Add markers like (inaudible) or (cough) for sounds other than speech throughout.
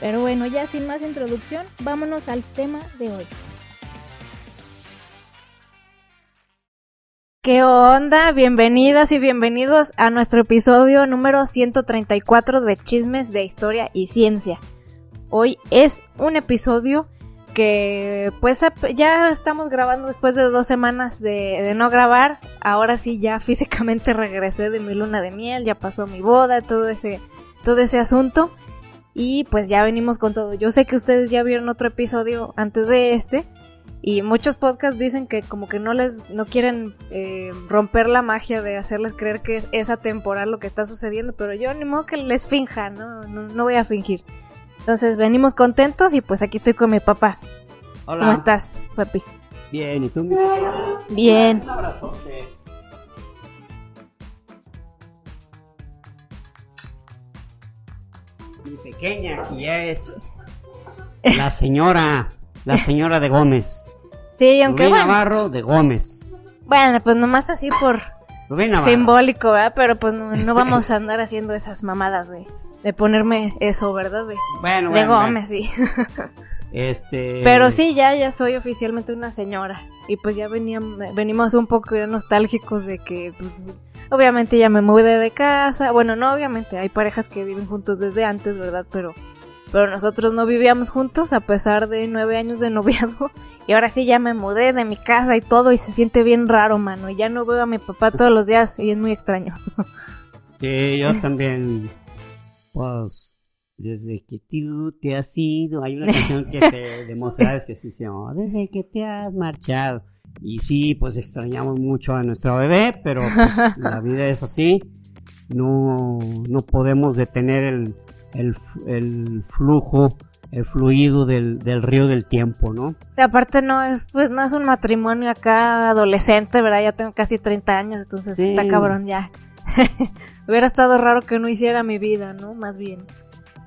Pero bueno, ya sin más introducción, vámonos al tema de hoy. ¿Qué onda? Bienvenidas y bienvenidos a nuestro episodio número 134 de Chismes de Historia y Ciencia. Hoy es un episodio que pues ya estamos grabando después de dos semanas de, no grabar. Ahora sí ya (laughs) físicamente regresé de mi luna de miel, ya pasó mi boda, todo ese, todo ese asunto. Y pues ya venimos con todo. Yo sé que ustedes ya vieron otro episodio antes de este. Y muchos podcasts dicen que como que no les no quieren eh, romper la magia de hacerles creer que es, es atemporal lo que está sucediendo, pero yo ni modo que les finja, ¿no? No, no voy a fingir. Entonces venimos contentos y pues aquí estoy con mi papá. Hola. ¿Cómo estás, papi? Bien, ¿y tú? mi- Bien. Un abrazote. Pequeña, que ya es la señora, la señora de Gómez. Sí, aunque Rubén bueno, Navarro de Gómez. bueno, pues nomás así por Rubén simbólico, ¿verdad? Pero pues no, no vamos a andar haciendo esas mamadas de, de ponerme eso, ¿verdad? De, Bueno, de bueno, bueno. Gómez, sí. Este. Pero sí, ya, ya soy oficialmente una señora. Y pues ya veníamos, venimos un poco ya nostálgicos de que, pues, obviamente ya me mudé de casa. Bueno, no, obviamente, hay parejas que viven juntos desde antes, ¿verdad? Pero, pero nosotros no vivíamos juntos a pesar de nueve años de noviazgo. (laughs) Y ahora sí ya me mudé de mi casa y todo y se siente bien raro, mano. Y ya no veo a mi papá todos los días y es muy extraño. (laughs) Sí, yo también. Pues. Desde que tú te has ido. Hay una canción que se de Mozart que sí se llama Desde que te has marchado. Y sí, pues extrañamos mucho a nuestra bebé, pero pues, (laughs) la vida es así. No, no podemos detener el, el, el flujo, el fluido del, del río del tiempo, ¿no? Aparte no es, pues no es un matrimonio acá adolescente, ¿verdad? Ya tengo casi 30 años, entonces Sí. está cabrón ya. (laughs) Hubiera estado raro que no hiciera mi vida, ¿no? Más bien.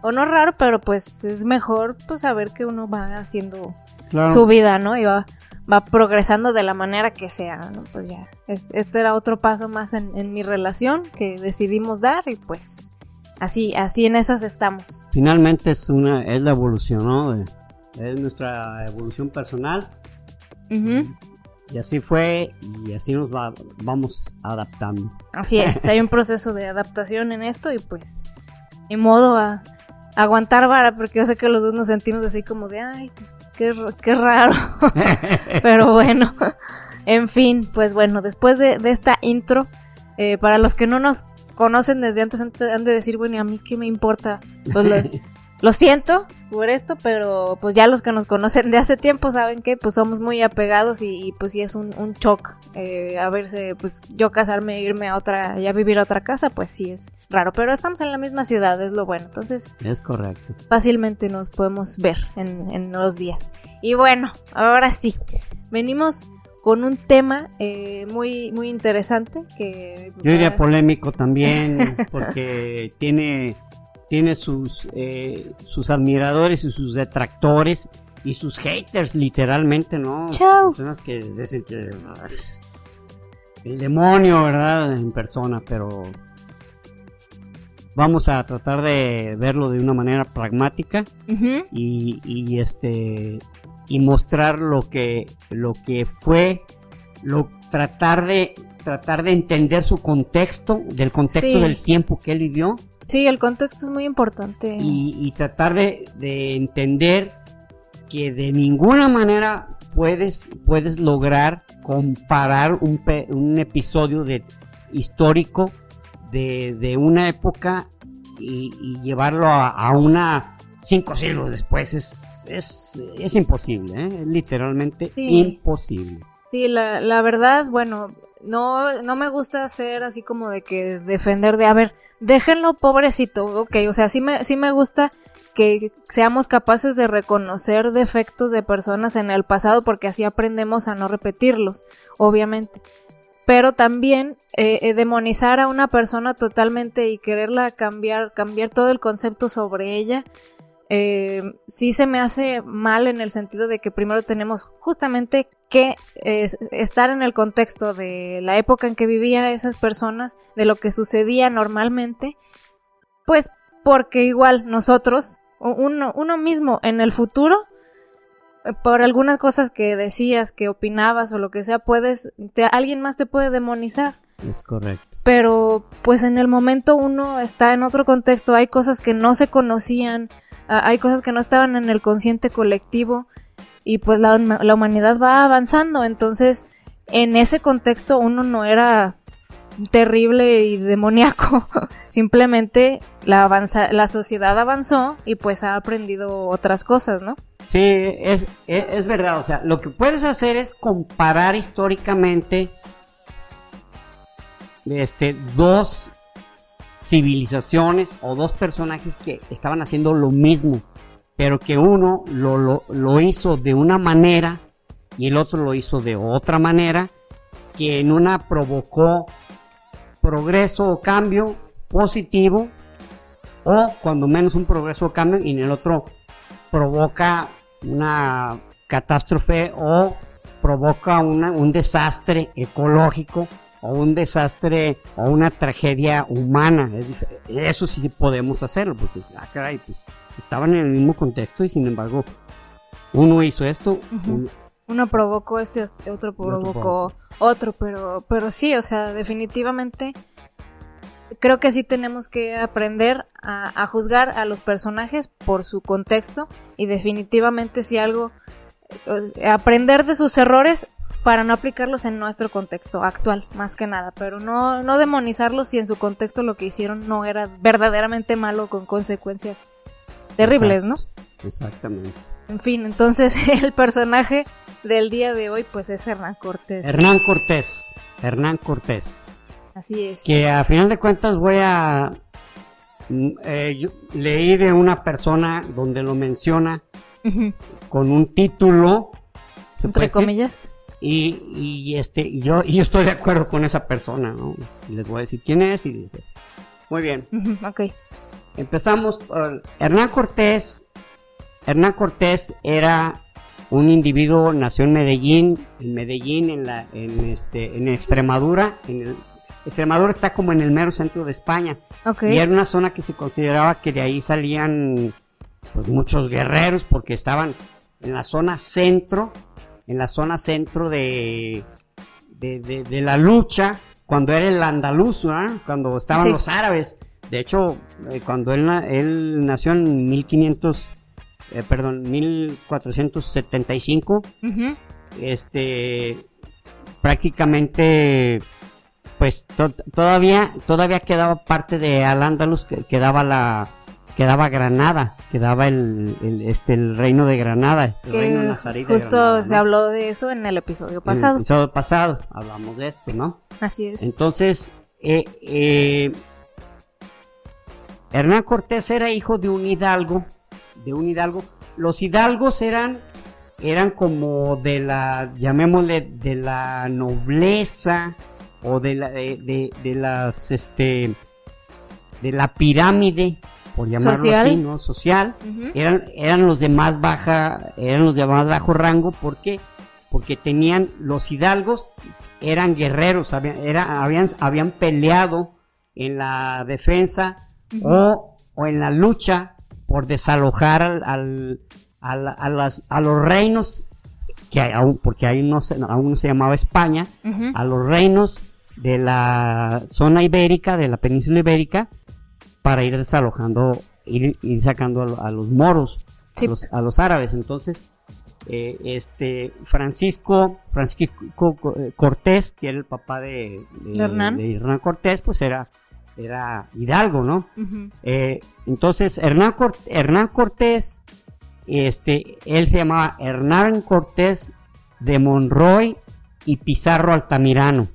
O no raro, pero pues es mejor pues saber que uno va haciendo Claro. su vida, ¿no? Y va, va progresando de la manera que sea, ¿no? Pues ya, es- este era otro paso más en, en mi relación que decidimos dar y pues así, así en esas estamos. Finalmente es una, es la evolución, ¿no? Es nuestra evolución personal. Ujú. Y así fue y así nos va, vamos adaptando. Así es, (laughs) hay un proceso de adaptación en esto y pues ni modo a, aguantar vara porque yo sé que los dos nos sentimos así como de ay, qué, qué raro, (laughs) pero bueno, en fin, pues bueno, después de, de esta intro, eh, para los que no nos conocen desde antes han de- han de decir, bueno, ¿y a mí qué me importa? Pues lo, (laughs) lo siento por esto, pero pues ya los que nos conocen de hace tiempo saben que pues somos muy apegados y, y, pues sí es un, un shock eh, a verse, pues yo casarme e irme a otra, ya vivir a otra casa, pues sí es raro, pero estamos en la misma ciudad, es lo bueno, entonces es correcto. fácilmente nos podemos ver en, en los días. Y bueno, ahora sí, venimos con un tema eh, muy, muy interesante que... Yo diría polémico también (laughs) porque tiene, tiene sus, eh, sus admiradores y sus detractores y sus haters literalmente, ¿no? Chao. Personas que dicen que "Ay, el demonio, ¿verdad? En persona, pero vamos a tratar de verlo de una manera pragmática y, y, este y mostrar lo que lo que fue lo tratar de tratar de entender su contexto del contexto Sí. del tiempo que él vivió Sí, el contexto es muy importante. y, y tratar de, de entender que de ninguna manera puedes puedes lograr comparar un, un episodio de histórico de, de una época y, y llevarlo a, a una cinco siglos después es es, es imposible ¿eh? es literalmente Sí. imposible Sí, la, la verdad, bueno, no, no me gusta ser así como de que defender de, a ver, déjenlo pobrecito, ok, o sea, sí me, sí me gusta que seamos capaces de reconocer defectos de personas en el pasado porque así aprendemos a no repetirlos, obviamente. Pero también eh, eh, demonizar a una persona totalmente y quererla cambiar, cambiar todo el concepto sobre ella, eh, sí se me hace mal en el sentido de que primero tenemos justamente que estar en el contexto de la época en que vivían esas personas, de lo que sucedía normalmente, pues porque igual nosotros, uno, uno mismo en el futuro, por algunas cosas que decías, que opinabas o lo que sea, puedes, alguien más te puede demonizar. Es correcto. Pero pues en el momento uno está en otro contexto, hay cosas que no se conocían, hay cosas que no estaban en el consciente colectivo y pues la, la humanidad va avanzando, entonces en ese contexto uno no era terrible y demoníaco. (laughs) Simplemente la, avanza, la sociedad avanzó y pues ha aprendido otras cosas, ¿no? Sí, es, es, verdad. O sea, lo que puedes hacer es comparar históricamente este, dos civilizaciones o dos personajes que estaban haciendo lo mismo, pero que uno lo, lo, hizo de una manera y el otro lo hizo de otra manera, que en una provocó progreso o cambio positivo o cuando menos un progreso o cambio y en el otro provoca una catástrofe o provoca un desastre ecológico o un desastre o una tragedia humana. eso sí podemos hacerlo, porque ah, caray, pues, estaban en el mismo contexto y sin embargo uno hizo esto, uno provocó este, otro provocó otro, pero, pero sí, o sea, definitivamente creo que sí tenemos que aprender a, juzgar a los personajes por su contexto y definitivamente si algo, aprender de sus errores para no aplicarlos en nuestro contexto actual, más que nada, pero no, no demonizarlos si en su contexto lo que hicieron no era verdaderamente malo con consecuencias terribles, ¿no? Exactamente. En fin, entonces (laughs) el personaje del día de hoy pues es Hernán Cortés. Hernán Cortés, Hernán Cortés. Así es. Que a final de cuentas voy a mm, eh, leer de una persona donde lo menciona con un título. Entre comillas. Y, y, este, y yo, y yo estoy de acuerdo con esa persona, ¿no? Y les voy a decir quién es y muy bien. ok. Empezamos por Hernán Cortés. Hernán Cortés era un individuo, nació en Medellín, en Medellín, en la, en este, en Extremadura, en el, Extremadura está como en el mero centro de España. Y era una zona que se consideraba que de ahí salían pues, muchos guerreros porque estaban en la zona centro, en la zona centro de, de, la lucha, cuando era el andaluz, cuando estaban los árabes. De hecho, eh, cuando él, él nació en 1500, eh, perdón, 1475, este, prácticamente pues todavía todavía quedaba parte de Al-Ándalus, que quedaba la quedaba Granada, quedaba el, este el reino de Granada, el reino nazarí Justo se habló de eso en el episodio pasado. En el episodio pasado hablamos de esto, ¿no? Así es. Entonces, eh, eh, Hernán Cortés era hijo de un hidalgo, de un hidalgo. Los hidalgos eran eran como de la llamémosle de la nobleza, o de, la, de, de, las, este, de la pirámide, por llamarlo social. así, ¿no? Social, eran, eran los de más baja, eran los de más bajo rango, ¿por qué? Porque tenían, los hidalgos eran guerreros, habían, era, habían, habían peleado en la defensa o, o, en la lucha por desalojar al, al, a, las, a los reinos que aún, porque ahí no se, aún no se llamaba España, a los reinos de la zona ibérica, de la península ibérica, para ir desalojando, ir, ir sacando a, los moros, a, los, árabes. Entonces, eh, este Francisco, Francisco Cortés, que era el papá de, Hernán. Cortés, pues era, era hidalgo, ¿no? Eh, entonces, Hernán, Hernán Cortés, este, él se llamaba Hernán Cortés de Monroy y Pizarro Altamirano.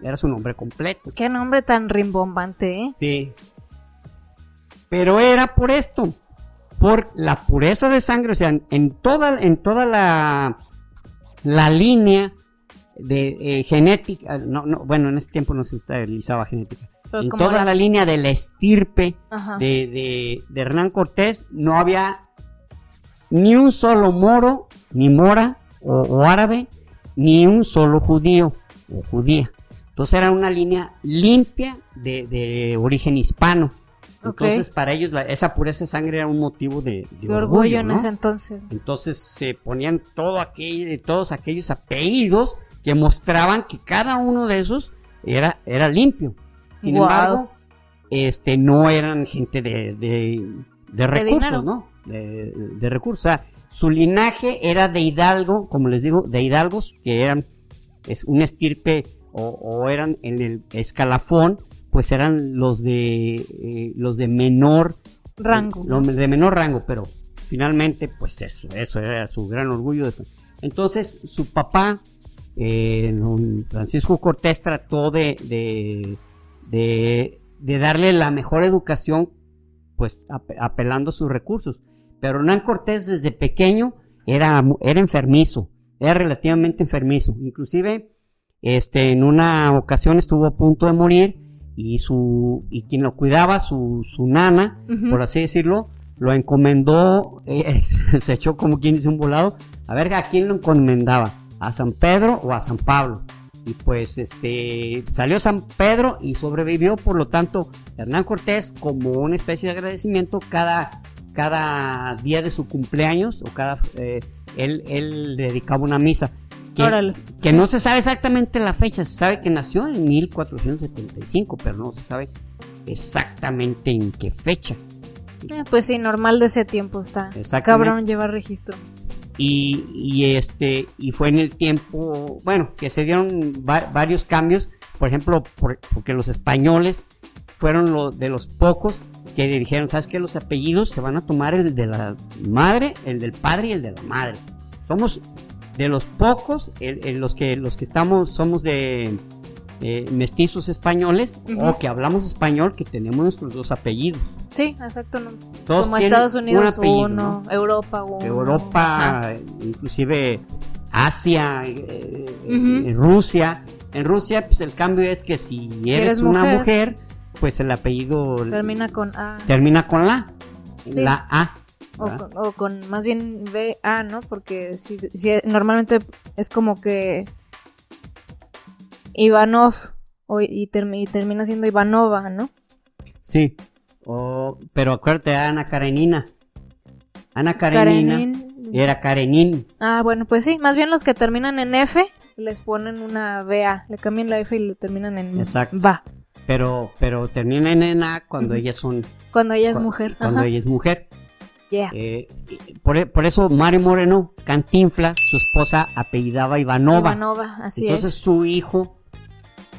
Era su nombre completo. Qué nombre tan rimbombante, ¿eh? Sí. Pero era por esto. por la pureza de sangre, o sea, en toda, en toda la, la línea de eh, genética, no, no, bueno, en ese tiempo no se utilizaba genética, en como toda la línea de la estirpe de, de- de Hernán Cortés no había ni un solo moro, ni mora o, o árabe, ni un solo judío o judía. Entonces era una línea limpia de, de origen hispano. Entonces para ellos la- esa pureza de sangre era un motivo de, de orgullo en ese entonces. Entonces se ponían todo aquello, todos aquellos apellidos que mostraban que cada uno de esos era, era limpio. Sin embargo, este, no eran gente de, de, de recursos. ¿no? De, de recursos. O sea, su linaje era de hidalgo, como les digo, de hidalgos que eran es un estirpe o, o eran en el escalafón, pues eran los de eh, los de menor Rango. lo- de menor rango, pero finalmente, pues eso, eso era su gran orgullo. Entonces, su papá, eh, Francisco Cortés, trató de, de, de- de darle la mejor educación, pues ap- apelando a sus recursos. Pero Hernán Cortés desde pequeño era, era enfermizo, era relativamente enfermizo. Inclusive, este, en una ocasión estuvo a punto de morir y su y quien lo cuidaba, su, su nana, por así decirlo, lo encomendó, eh, (laughs) se echó como quien dice un volado, a ver a quién lo encomendaba, a San Pedro o a San Pablo. Y pues este salió San Pedro y sobrevivió, por lo tanto, Hernán Cortés, como una especie de agradecimiento, cada, cada día de su cumpleaños, o cada eh, él, él dedicaba una misa. Que, que no se sabe exactamente la fecha, se sabe que nació en 1475, pero no se sabe exactamente en qué fecha. Eh, pues sí, normal de ese tiempo está. Cabrón llevar registro. Y, este y fue en el tiempo bueno que se dieron va- varios cambios por ejemplo por- porque los españoles fueron lo, de los pocos que dijeron sabes que los apellidos se van a tomar el de la madre el del padre y el de la madre somos de los pocos el- los que los que estamos somos de eh, mestizos españoles o que hablamos español que tenemos nuestros dos apellidos Sí, exacto. no. Todos Como Estados un Unidos apellido, uno, ¿no? Europa uno. Europa, Ajá. inclusive Asia, eh, eh, Rusia. En Rusia, pues el cambio es que si eres, eres una mujer, mujer, pues el apellido Termina con A. termina con la, Sí. la A. O con, o con más bien BA, ¿no? Porque si, si normalmente es como que Ivanov o, y, termi- y termina siendo Ivanova, ¿no? Sí. O- pero acuérdate, Ana Karenina. Ana Karenina Karenin. era Karenin. Ah, bueno, pues sí, más bien los que terminan en F les ponen una BA, le cambian la F y lo terminan en Exacto. VA. Pero, pero termina en A cuando ellas son. Cuando ella es cu- mujer. Cuando Ajá. ella es mujer. Yeah. Eh, por, por eso Mario Moreno, Cantinflas, su esposa, apellidaba Ivanova. Ivanova, así Entonces es. su hijo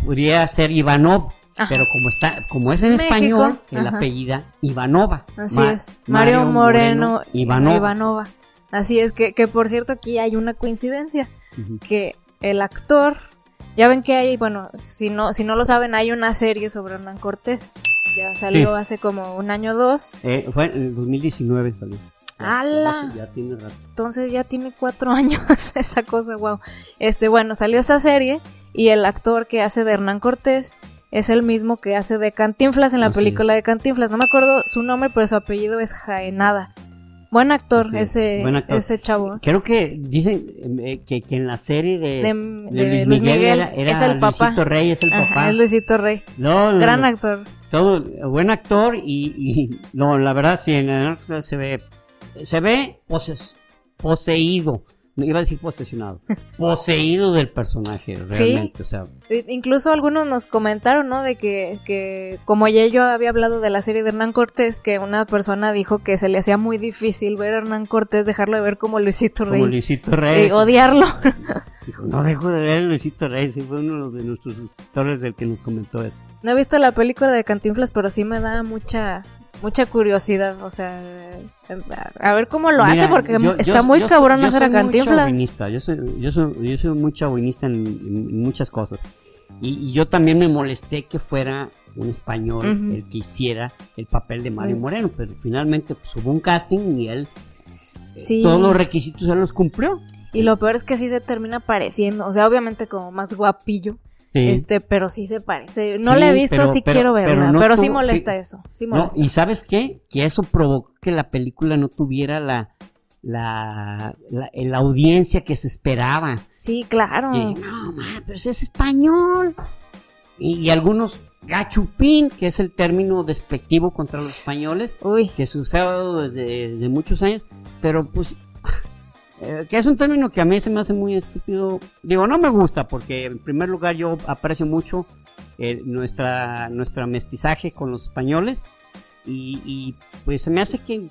podría ser Ivanov, Ajá. pero como está, como es en México, español, el ajá. apellida Ivanova. Así Ma- es. Mario, Moreno, Ivanova. Ivanova. Así es, que, que por cierto aquí hay una coincidencia, que el actor, ya ven que hay, bueno, si no, si no lo saben, hay una serie sobre Hernán Cortés. Ya salió Sí. hace como un año o dos, Eh, fue en el 2019 salió. ¡Hala! Ya, tiene rato. entonces ya tiene cuatro (laughs) años esa cosa, wow. Este, bueno, salió esa serie y el actor que hace de Hernán Cortés es el mismo que hace de Cantinflas en la Así película es. de Cantinflas. No me acuerdo su nombre, pero su apellido es Jaenada. Buen actor, ese, buen actor. ese chavo. Creo que dicen eh, que, que en la serie de, De, de de Luis, Miguel, era, es el papá. Luisito Rey, es el Ajá, papá. es Luisito Rey. No, no, Gran no, actor. todo buen actor y, y no, la verdad sí en el actor se ve se ve poses- poseído, iba a decir posesionado, (laughs) poseído del personaje Sí. realmente, o sea, Incluso algunos nos comentaron, ¿no? De que, que como ya yo había hablado de la serie de Hernán Cortés, que una persona dijo que se le hacía muy difícil ver a Hernán Cortés, dejarlo de ver como Luisito Rey. como Luisito Rey. y odiarlo. (laughs) Dijo, no dejo de ver a Luisito Rey, sí fue uno de nuestros suscriptores el que nos comentó eso. No he visto la película de Cantinflas, pero sí me da mucha mucha curiosidad, o sea, a- ver cómo lo hace, porque yo- está yo- muy yo cabrón soy- hacer a Cantinflas. Yo soy, yo soy, yo soy muy chauvinista en, en muchas cosas. Y, y yo también me molesté que fuera un español el que hiciera el papel de Mario Ujú. Moreno, pero finalmente pues, hubo un casting y él Sí. todos los requisitos él los cumplió. Y lo peor es que sí se termina pareciendo, o sea, obviamente como más guapillo, Sí. este, pero sí se parece. No Sí, la he visto, pero- sí pero- quiero verla, pero sí molesta eso, sí No, molesta. y sabes qué? Que eso provocó que la película no tuviera la, la, la, la audiencia que se esperaba. Sí, claro. Y no, ma, pero es español. Y, y algunos, gachupín, que es el término despectivo contra los españoles, Uy, que se usaba desde, desde muchos años, pero pues, eh, que es un término que a mí se me hace muy estúpido. Digo, no me gusta, porque en primer lugar yo aprecio mucho eh, nuestra, nuestra mestizaje con los españoles, y, y, pues se me hace que,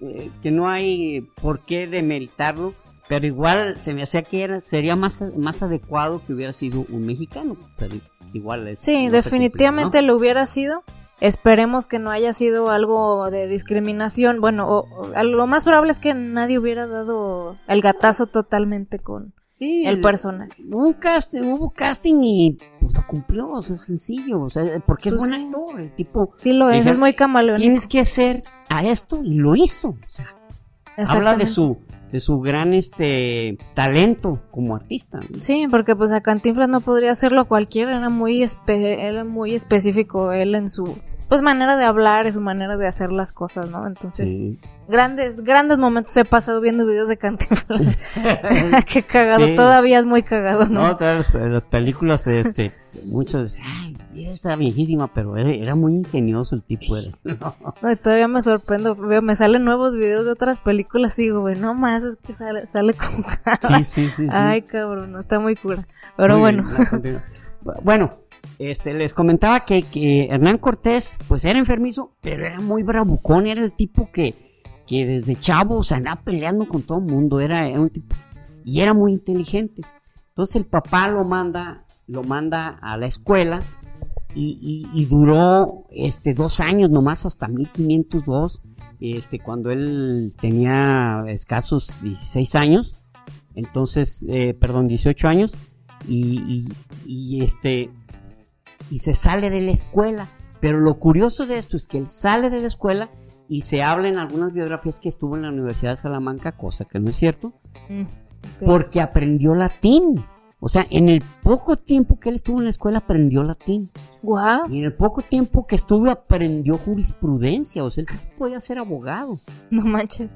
eh, que no hay por qué demeritarlo. Pero igual se me hacía que era, sería más, más adecuado que hubiera sido un mexicano. Pero igual es. sí, no se cumplió, definitivamente ¿no? lo hubiera sido. Esperemos que no haya sido algo de discriminación. Bueno, o, o- lo más probable es que nadie hubiera dado el gatazo totalmente con Sí, el personaje. Hubo un casting, hubo casting y pues lo cumplió, o sea, es sencillo, o sea, porque es Pues buen sí. actor, el tipo. Sí lo es, es muy camaleónico. Tienes que hacer a esto y lo hizo, o sea, habla de su, de su gran este talento como artista. ¿no? Sí, porque pues a Cantinflas no podría hacerlo cualquiera, era muy espe- era muy específico él en su pues manera de hablar, en su manera de hacer las cosas, ¿no? Entonces, Sí. grandes grandes momentos he pasado viendo videos de Cantinflas. (laughs) Qué cagado, Sí. todavía es muy cagado, ¿no? No, todas las, las películas, este, muchos, ay, está viejísima, pero era, era muy ingenioso el tipo. Era. (laughs) No, y todavía me sorprendo, veo, me salen nuevos videos de otras películas y digo, güey, no más, es que sale, sale con cara. Sí, sí, sí. sí. Ay, cabrón, no está muy cura. Pero Muy bueno, bien. Bueno, este, les comentaba que, Hernán Cortés, pues era enfermizo, pero era muy bravucón, era el tipo que, que desde chavo se andaba peleando con todo el mundo, era, un tipo, y era muy inteligente. Entonces el papá lo manda, lo manda a la escuela y, duró este, dos años nomás hasta 1502, este, cuando él tenía escasos 16 años, entonces, eh, perdón, 18 años, y, este, y se sale de la escuela. Pero lo curioso de esto es que él sale de la escuela y se habla en algunas biografías que estuvo en la Universidad de Salamanca, cosa que no es cierto, mm, porque aprendió latín. O sea, en el poco tiempo que él estuvo en la escuela aprendió latín. Guau, Y en el poco tiempo que estuvo aprendió jurisprudencia. O sea, él podía ser abogado. no manches.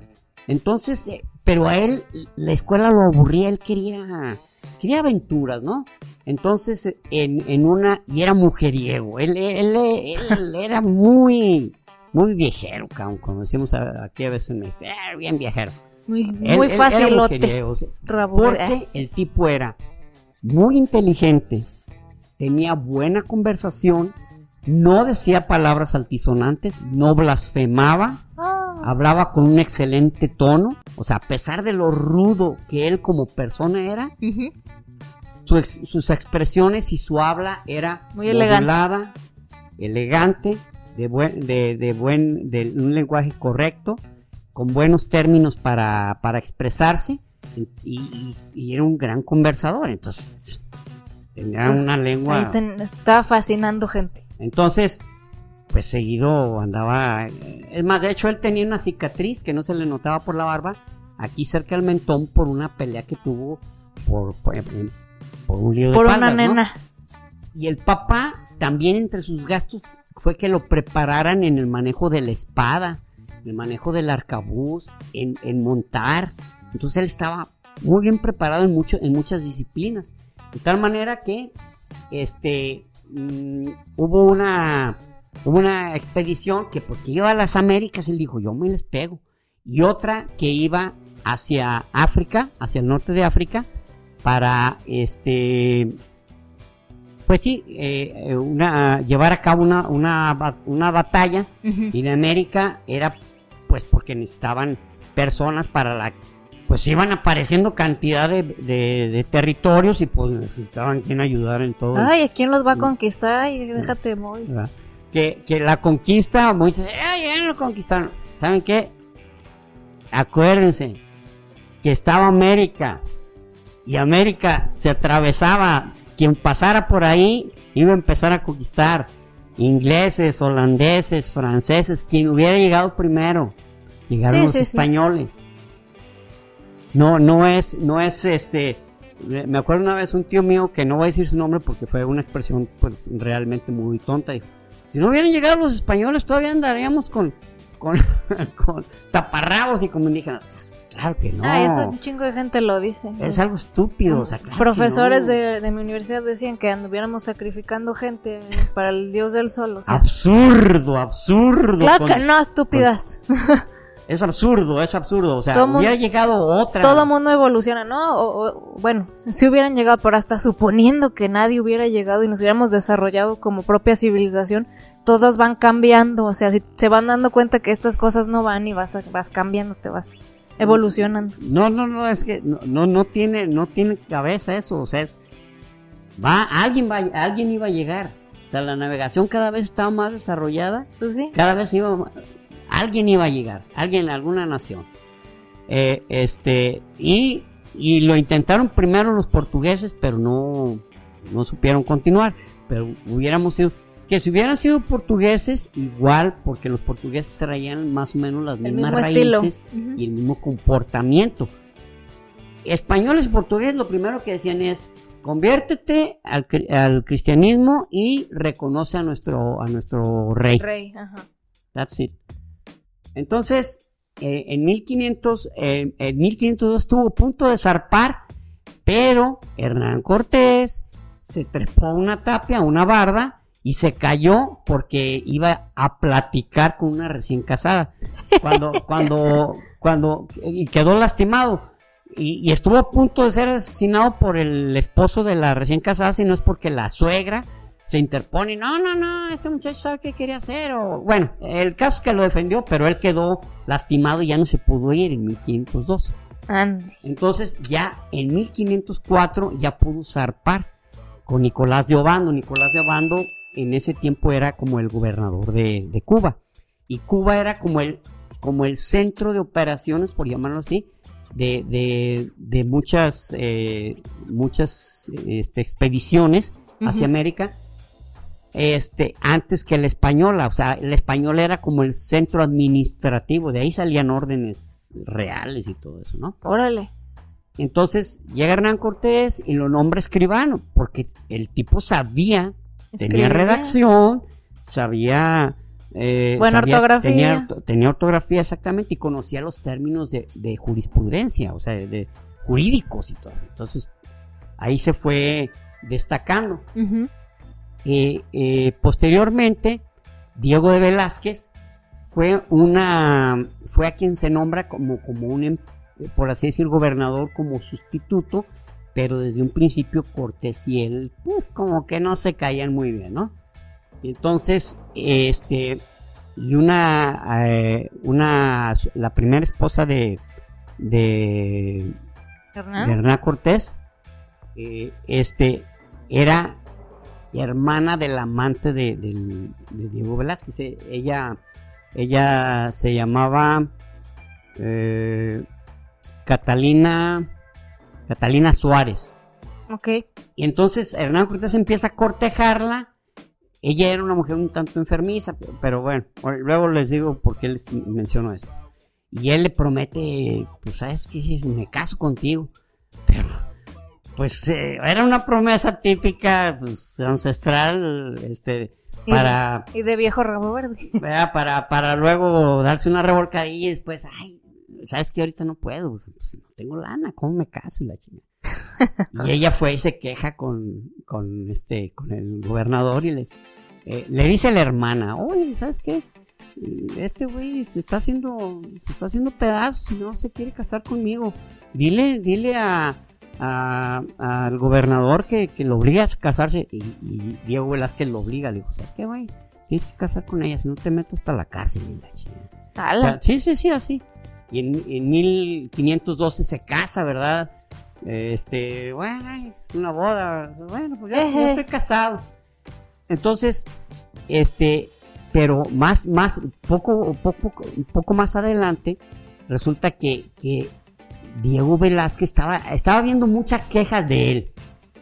Entonces, eh, pero a él la escuela lo aburría, él quería, quería aventuras, ¿no? Entonces, en, en una, y era mujeriego, él, él, él (laughs) era muy, muy viejero, como decimos a- aquí a veces, en México, "Eh, bien viejero. Muy, Él- muy él mujeriego, sí, Rabo- porque el tipo era muy inteligente, tenía buena conversación, no decía palabras altisonantes, no blasfemaba, ah, hablaba con un excelente tono, o sea, a pesar de lo rudo que él como persona era, ujú. su ex- sus expresiones y su habla era Muy elegante. elegante, de buen, de, de buen, de un lenguaje correcto, con buenos términos para, para expresarse, y, y- y era un gran conversador, entonces tenía Pues, una lengua. Ten- está fascinando gente. Entonces, pues seguido andaba. Es más, de hecho, él tenía una cicatriz que no se le notaba por la barba, aquí cerca del mentón, por una pelea que tuvo por, por, por un lío de Por una nena. Y el papá, también entre sus gastos, fue que lo prepararan en el manejo de la espada, el manejo del arcabuz, en, en montar. Entonces él estaba muy bien preparado en, mucho, en muchas disciplinas. De tal manera que este mm, hubo una hubo una expedición que pues que iba a las Américas, él dijo, yo me les pego. Y otra que iba hacia África, hacia el norte de África, para este pues sí, eh, una, llevar a cabo una, una, una batalla y de América era pues porque necesitaban personas para la pues iban apareciendo cantidad de, de- de territorios y pues necesitaban quien ayudar en todo. Ay, ¿a quién los va a conquistar? Ay, déjate voy. Que, que la conquista, muchos dicen, ay, ya lo conquistaron. ¿Saben qué? Acuérdense que estaba América y América se atravesaba quien pasara por ahí iba a empezar a conquistar. Ingleses, holandeses, franceses, quien hubiera llegado primero. Llegaron Sí, los sí, sí. No, no es, no es este. Me acuerdo una vez un tío mío que no voy a decir su nombre porque fue una expresión pues realmente muy tonta. Dijo, si no hubieran llegado los españoles todavía andaríamos con, con, (laughs) con taparrabos y como indígenas. Claro que no. Ah, eso un chingo de gente lo dice. Es algo estúpido, o sea, claro Profesores no. de, de mi universidad decían que anduviéramos sacrificando gente para el dios del sol. O sea, Absurdo, absurdo. claro con- que no, estúpidas. Es absurdo, es absurdo. O sea, Todo hubiera llegado otra. Todo mundo evoluciona, ¿no? O- o- bueno, si hubieran llegado, pero hasta suponiendo que nadie hubiera llegado y nos hubiéramos desarrollado como propia civilización, todos van cambiando. O sea, si se van dando cuenta que estas cosas no van y vas, vas cambiando, te vas evolucionando. No, no, no, es que no, no, no tiene, no tiene cabeza eso. O sea, es. Va, alguien va, alguien iba a llegar. O sea, la navegación cada vez estaba más desarrollada. Pues sí. Cada vez iba. Alguien iba a llegar. Alguien, alguna nación. Eh, este. Y, y lo intentaron primero los portugueses, pero no, no supieron continuar. Pero hubiéramos sido. Que si hubieran sido portugueses, igual, porque los portugueses traían más o menos las mismas raíces y el mismo comportamiento. Españoles y portugueses lo primero que decían es conviértete al cristianismo y reconoce a nuestro, a nuestro rey. Rey, ajá. That's it. Entonces, eh, en 1500, eh, en 1502 estuvo a punto de zarpar, pero Hernán Cortés se trepó a una tapia, a una barda, y se cayó porque iba a platicar con una recién casada. Cuando, (laughs) cuando, cuando, y quedó lastimado. Y, y estuvo a punto de ser asesinado por el esposo de la recién casada, si no es porque la suegra se interpone. No, no, no, este muchacho sabe qué quería hacer. O, bueno, el caso es que lo defendió, pero él quedó lastimado y ya no se pudo ir en 1502. Andy. Entonces, ya en 1504 ya pudo zarpar con Nicolás de Obando. Nicolás de Obando en ese tiempo era como el gobernador de, de Cuba. Y Cuba era como el, como el centro de operaciones, por llamarlo así, de, de, de muchas, eh, muchas este, expediciones hacia. América. Este, antes que la española, o sea, la española era como el centro administrativo, de ahí salían órdenes reales y todo eso, ¿no? Órale. Entonces llega Hernán Cortés y lo nombra escribano, porque el tipo sabía, tenía redacción, sabía... eh, Buena sabía- ortografía. Tenía, orto- tenía ortografía exactamente y conocía los términos de, de jurisprudencia, o sea, de, de jurídicos y todo. Entonces ahí se fue destacando. Ujú. Eh, eh, posteriormente, Diego de Velázquez fue una fue a quien se nombra como, como un, em- por así decir, gobernador como sustituto, pero desde un principio Cortés y él, pues como que no se caían muy bien, ¿no? Entonces, este, y una, eh, una, la primera esposa de, de, Hernán. de Hernán Cortés, eh, este, era hermana del amante de, de Diego Velázquez. Eh, Ella, ella se llamaba eh, Catalina, Catalina Suárez. Ok. Y entonces Hernán Cortés empieza a cortejarla. Ella era una mujer un tanto enfermiza, pero, pero bueno, luego les digo por qué les menciono esto. Y él le promete, pues sabes que me caso contigo. Pero, pues eh, era una promesa típica, pues ancestral, este, Y- para, Y de viejo rabo verde. (laughs) ¿verdad? para, para luego darse una revolcadilla y después, ay, sabes que ahorita no puedo, pues, no tengo lana, ¿cómo me caso y la chingada? (laughs) Y ella fue y se queja con, con este, con el gobernador y le, eh, le dice a la hermana, oye, ¿sabes qué? Este güey se está haciendo, se está haciendo pedazos y no se quiere casar conmigo. Dile, dile a, a- al gobernador que, que lo obliga a casarse. Y, y Diego Velázquez lo obliga, le dijo, ¿sabes qué, güey? Tienes que casar con ella, si no te meto hasta la cárcel la chingada". O sea, sí, sí, sí, así. Y en, en 1512 se casa, ¿verdad? Este, bueno, una boda. Bueno, pues ya, ya estoy casado. Entonces, este, pero más, más, poco, poco, poco más adelante, resulta que, que Diego Velázquez estaba, estaba viendo muchas quejas de él.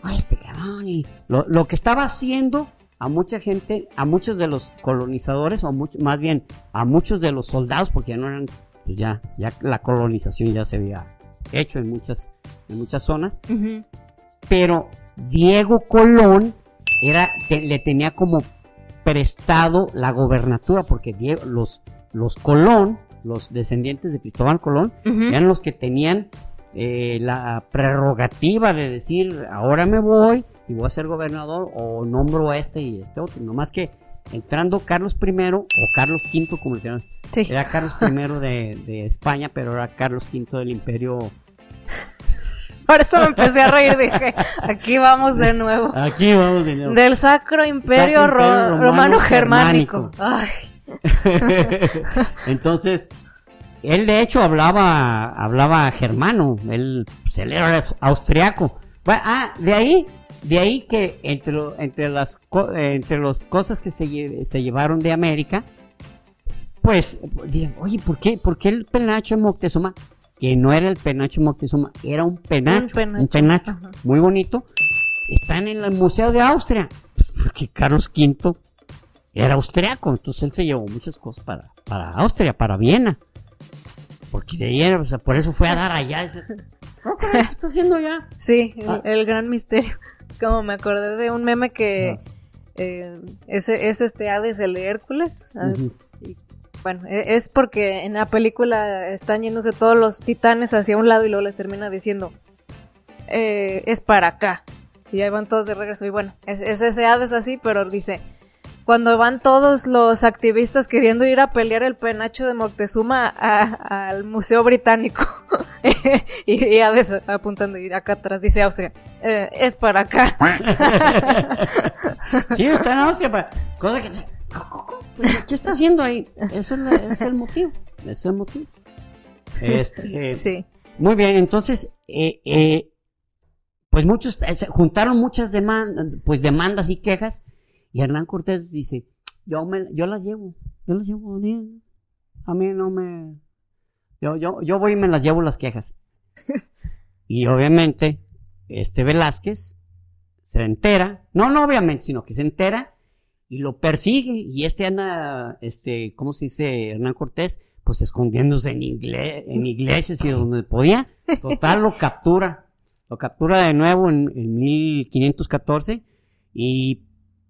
"Ay, este cabrón, y lo, lo que estaba haciendo a mucha gente, a muchos de los colonizadores, o mucho- más bien a muchos de los soldados, porque ya no eran, pues ya, ya la colonización ya se había hecho en muchas, en muchas zonas, pero Diego Colón era, te- le tenía como prestado la gobernatura, porque Diego- los, los Colón, los descendientes de Cristóbal Colón, eran los que tenían eh, la prerrogativa de decir, ahora me voy y voy a ser gobernador o nombro a este y este otro. Nomás que entrando Carlos I o Carlos V, como le llaman, Sí. era Carlos I de, de España, pero era Carlos V del imperio. (laughs) Por eso me empecé a reír. Dije, aquí vamos de nuevo. Aquí vamos de nuevo. Del Sacro Imperio, Sacro Romano Germánico. Germánico. Ay, (laughs) Entonces, él de hecho hablaba, hablaba germano, él, pues, él era austriaco. Bueno, ah, de ahí, de ahí que entre, entre las entre las cosas que se, se llevaron de América, pues, dirán, oye, ¿por qué, ¿por qué el penacho de Moctezuma? Que no era el penacho de Moctezuma, era un penacho, penacho, un penacho, muy bonito. Están en el Museo de Austria, porque Carlos V era austriaco, entonces él se llevó muchas cosas para, para Austria, para Viena. Porque de ahí o sea, por eso fue a dar allá. "Oh, caray, ¿Qué está haciendo allá? sí, el, Ah. el gran misterio. (laughs) Como me acordé de un meme que Ah. eh, ese es este Hades, el de Hércules. Ah, y, bueno, e- es porque en la película están yéndose todos los titanes hacia un lado y luego les termina diciendo, eh, es para acá. Y ahí van todos de regreso. Y bueno, es, es ese Hades así, pero dice, cuando van todos los activistas queriendo ir a pelear el penacho de Moctezuma a- al Museo Británico. (laughs) y, y Hades apuntando y acá atrás dice Austria, "Eh, es para acá. (laughs) Sí, está en Austria. Para, cosa que, ¿Qué está haciendo ahí? Ese es, ese es el motivo. Ese es el motivo. Este, (laughs) sí. Muy bien, entonces, eh, eh, pues muchos, eh, se juntaron muchas demandas, pues demandas y quejas, y Hernán Cortés dice, yo, me, yo las llevo, yo las llevo, a mí no me, yo, yo, yo voy y me las llevo las quejas. (laughs) y obviamente, este Velázquez se entera, no, no obviamente, sino que se entera y lo persigue, y este anda, este, ¿cómo se dice? Hernán Cortés, pues escondiéndose en, igle- en iglesias y donde podía, total lo captura, lo captura de nuevo en, en 1514 y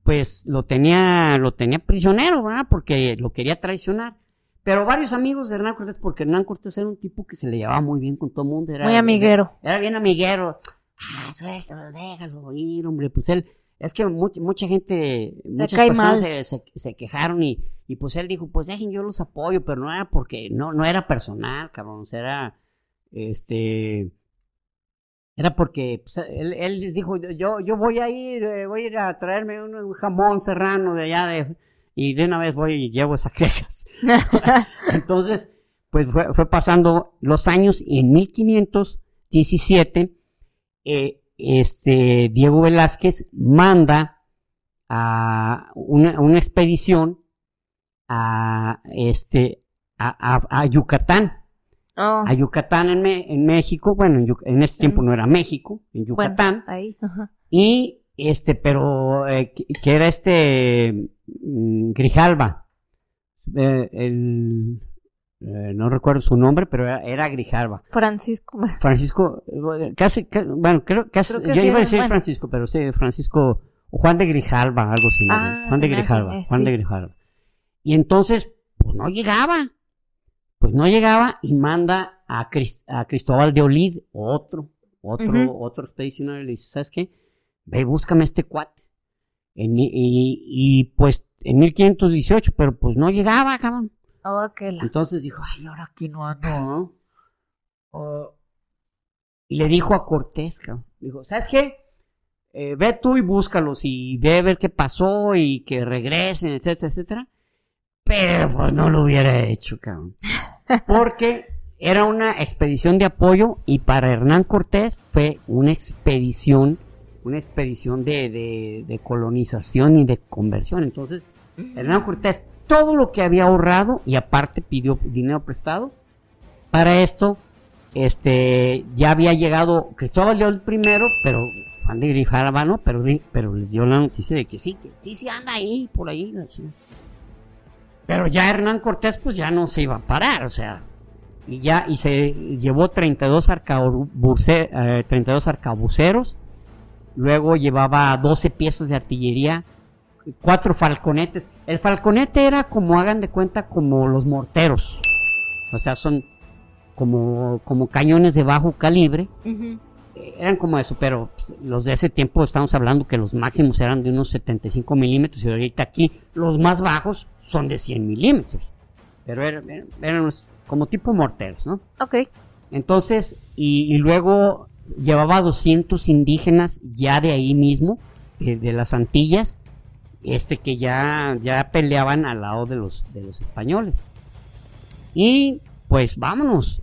pues lo tenía, lo tenía prisionero, ¿verdad? Porque lo quería traicionar. Pero varios amigos de Hernán Cortés, porque Hernán Cortés era un tipo que se le llevaba muy bien con todo el mundo. Era, Muy amiguero. Era bien amiguero. Ah, suéltalo, déjalo ir, hombre. Pues él, es que mucha, mucha gente, muchas personas se, se- se quejaron y, y pues él dijo, pues dejen, yo los apoyo, pero no era porque, no, no era personal, cabrón, o sea, era, este, era porque pues, él, él les dijo, yo, yo voy a ir, eh, voy a ir a traerme un, un jamón serrano de allá de, y de una vez voy y llevo esas quejas. (laughs) (laughs) Entonces, pues fue, fue pasando los años y en 1517, eh, este, Diego Velázquez manda a una, una expedición a, este, a, a- a Yucatán, Oh, a Yucatán en, Me- en México, bueno, en, en ese tiempo no era México, en bueno, Yucatán, ahí. ajá. y este, pero eh, que, que era este mm, Grijalva, Eh, el, eh, no recuerdo su nombre, pero era, era Grijalva. Francisco. Francisco, eh, casi, ca- bueno, creo, casi, Creo que yo sí iba a decir bueno. Francisco, pero sí, Francisco, o Juan de Grijalva, algo así. Ah, Juan de hace, Grijalva, Juan de. Grijalva. Y entonces, pues no llegaba, pues no llegaba y manda a, Cris- a Cristóbal de Olid, otro, otro, Ujú. otro expedicionario, le dice, ¿sabes qué? Ve, búscame este cuate. En y, y, pues en 1518, pero pues no llegaba, cabrón. Oh, que la- Entonces dijo, ay, ahora aquí no ando, ¿no? Y le dijo a Cortés, cabrón, dijo, ¿sabes qué? Eh, ve tú y búscalos y ve a ver qué pasó y que regresen, etcétera, etcétera. Pero pues no lo hubiera hecho, cabrón. Porque era una expedición de apoyo y para Hernán Cortés fue una expedición, una expedición de, de, de colonización y de conversión. Entonces, Hernán Cortés todo lo que había ahorrado y aparte pidió dinero prestado para esto este, ya había llegado Cristóbal León primero, pero Juan de Grijalva pero, di- pero les dio la noticia de que sí, que sí, sí anda ahí, por ahí. Pero ya Hernán Cortés, pues ya no se iba a parar, o sea, y ya, y se llevó 32, arcabuce- eh, 32 arcabuceros, luego llevaba 12 piezas de artillería, cuatro falconetes. El falconete era como, hagan de cuenta, como los morteros, o sea, son como, como cañones de bajo calibre, eran como eso, pero pues, los de ese tiempo estamos hablando que los máximos eran de unos 75 milímetros y ahorita aquí los más bajos son de 100 milímetros. Pero eran, eran- eran unos como tipo morteros, ¿no? Ok. Entonces, y, y luego llevaba 200 indígenas ya de ahí mismo, de, de las Antillas, este que ya, ya peleaban al lado de los, de los españoles. Y pues vámonos.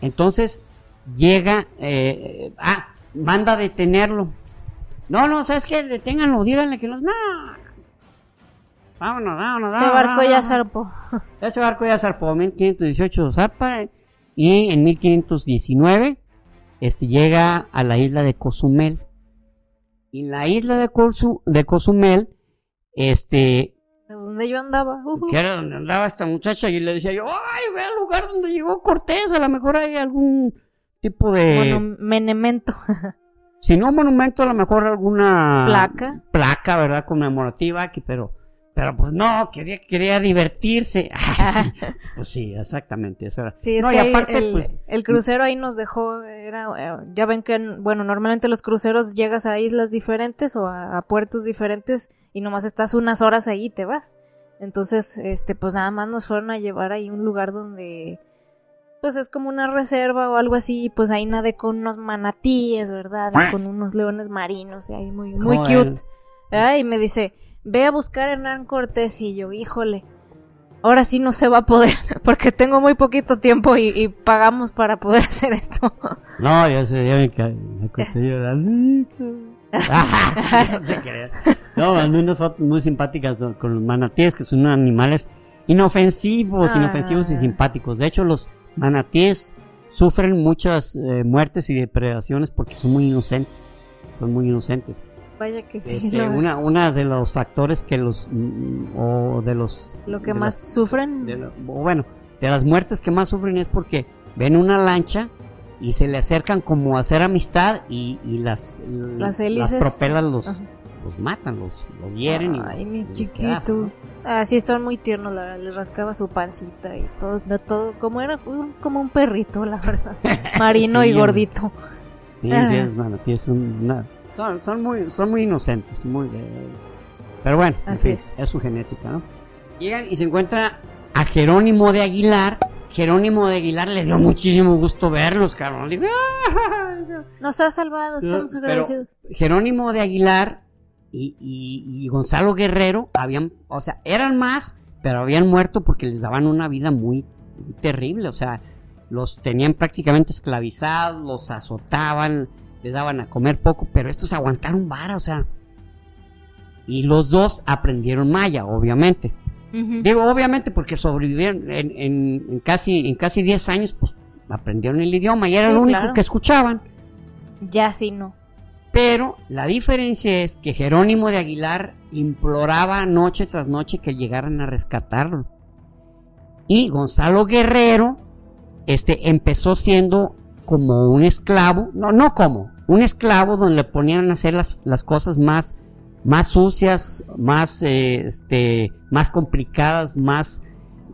Entonces llega, eh, ah, manda a detenerlo. No, no, ¿sabes qué? Deténganlo, díganle que nos... No. Vámonos, vámonos, vámonos. (laughs) Este barco ya zarpó. Este barco ya zarpó, 1518 zarpa y en 1519 este, llega a la isla de Cozumel. Y en la isla de, Cozu- de Cozumel, este, De donde yo andaba. que era donde andaba esta muchacha y le decía yo, ay, ve al lugar donde llegó Cortés, a lo mejor hay algún tipo de, Bueno, menemento. (laughs) si no monumento, a lo mejor alguna Placa. placa, ¿verdad? Conmemorativa aquí, pero, pero pues no, quería, quería divertirse. (laughs) Ay, sí, (laughs) pues sí, exactamente, eso era. Sí, es no, que y aparte, el, pues, el crucero ahí nos dejó, era, eh, ya ven que, bueno, normalmente los cruceros llegas a islas diferentes o a, a puertos diferentes y nomás estás unas horas ahí y te vas. Entonces, este, pues nada más nos fueron a llevar ahí un lugar donde, pues es como una reserva o algo así, pues ahí nadé con unos manatíes, ¿verdad? Y con unos leones marinos y ahí muy, muy cute. ¿verdad? Y me dice, ve a buscar a Hernán Cortés y yo, híjole, ahora sí no se va a poder, (laughs) porque tengo muy poquito tiempo y, y pagamos para poder (laughs) hacer esto. No, ya sé, ya me, me acosté llorando. no se crea. No, mandé unas fotos muy simpáticas con los manatíes, que son animales inofensivos, Ah. inofensivos y simpáticos. De hecho, los manatíes sufren muchas eh, muertes y depredaciones porque son muy inocentes. Son muy inocentes. Vaya que sí, Este, lo, una, una de los factores que los mm, o de los lo que más las- sufren. de la- o bueno de las muertes que más sufren es porque ven una lancha y se le acercan como a hacer amistad y, y las Las hélices. propelas los, Ajá. Los matan los, los hieren Ay, y mi chiquito. ¿no? Ah, sí, estaban muy tiernos, la verdad. Le rascaba su pancita y todo, de todo. Como era un- como un perrito, la verdad. (laughs) Marino Sí, y gordito. sí Ah. sí es manatíes son una- son, son muy son muy inocentes muy eh, pero bueno en Así fin, es. es su genética no llegan y se encuentra a Jerónimo de Aguilar Jerónimo de Aguilar le dio muchísimo gusto verlos cabrón "Ay, Nos ha salvado, estamos Pero agradecidos. Jerónimo de Aguilar y, y- y Gonzalo Guerrero habían, o sea, eran más, pero habían muerto porque les daban una vida muy, muy terrible, o sea, los tenían prácticamente esclavizados, los azotaban, les daban a comer poco, pero estos aguantaron vara, o sea, y los dos aprendieron maya, obviamente. Digo, obviamente porque sobrevivieron en, en- en casi en casi 10 años, pues aprendieron el idioma y era Sí, lo único claro. que escuchaban. Ya sí no. Pero la diferencia es que Jerónimo de Aguilar imploraba noche tras noche que llegaran a rescatarlo. Y Gonzalo Guerrero este, empezó siendo como un esclavo, no, no como, un esclavo donde le ponían a hacer las, las cosas más, más sucias, más, eh, este, más complicadas, más,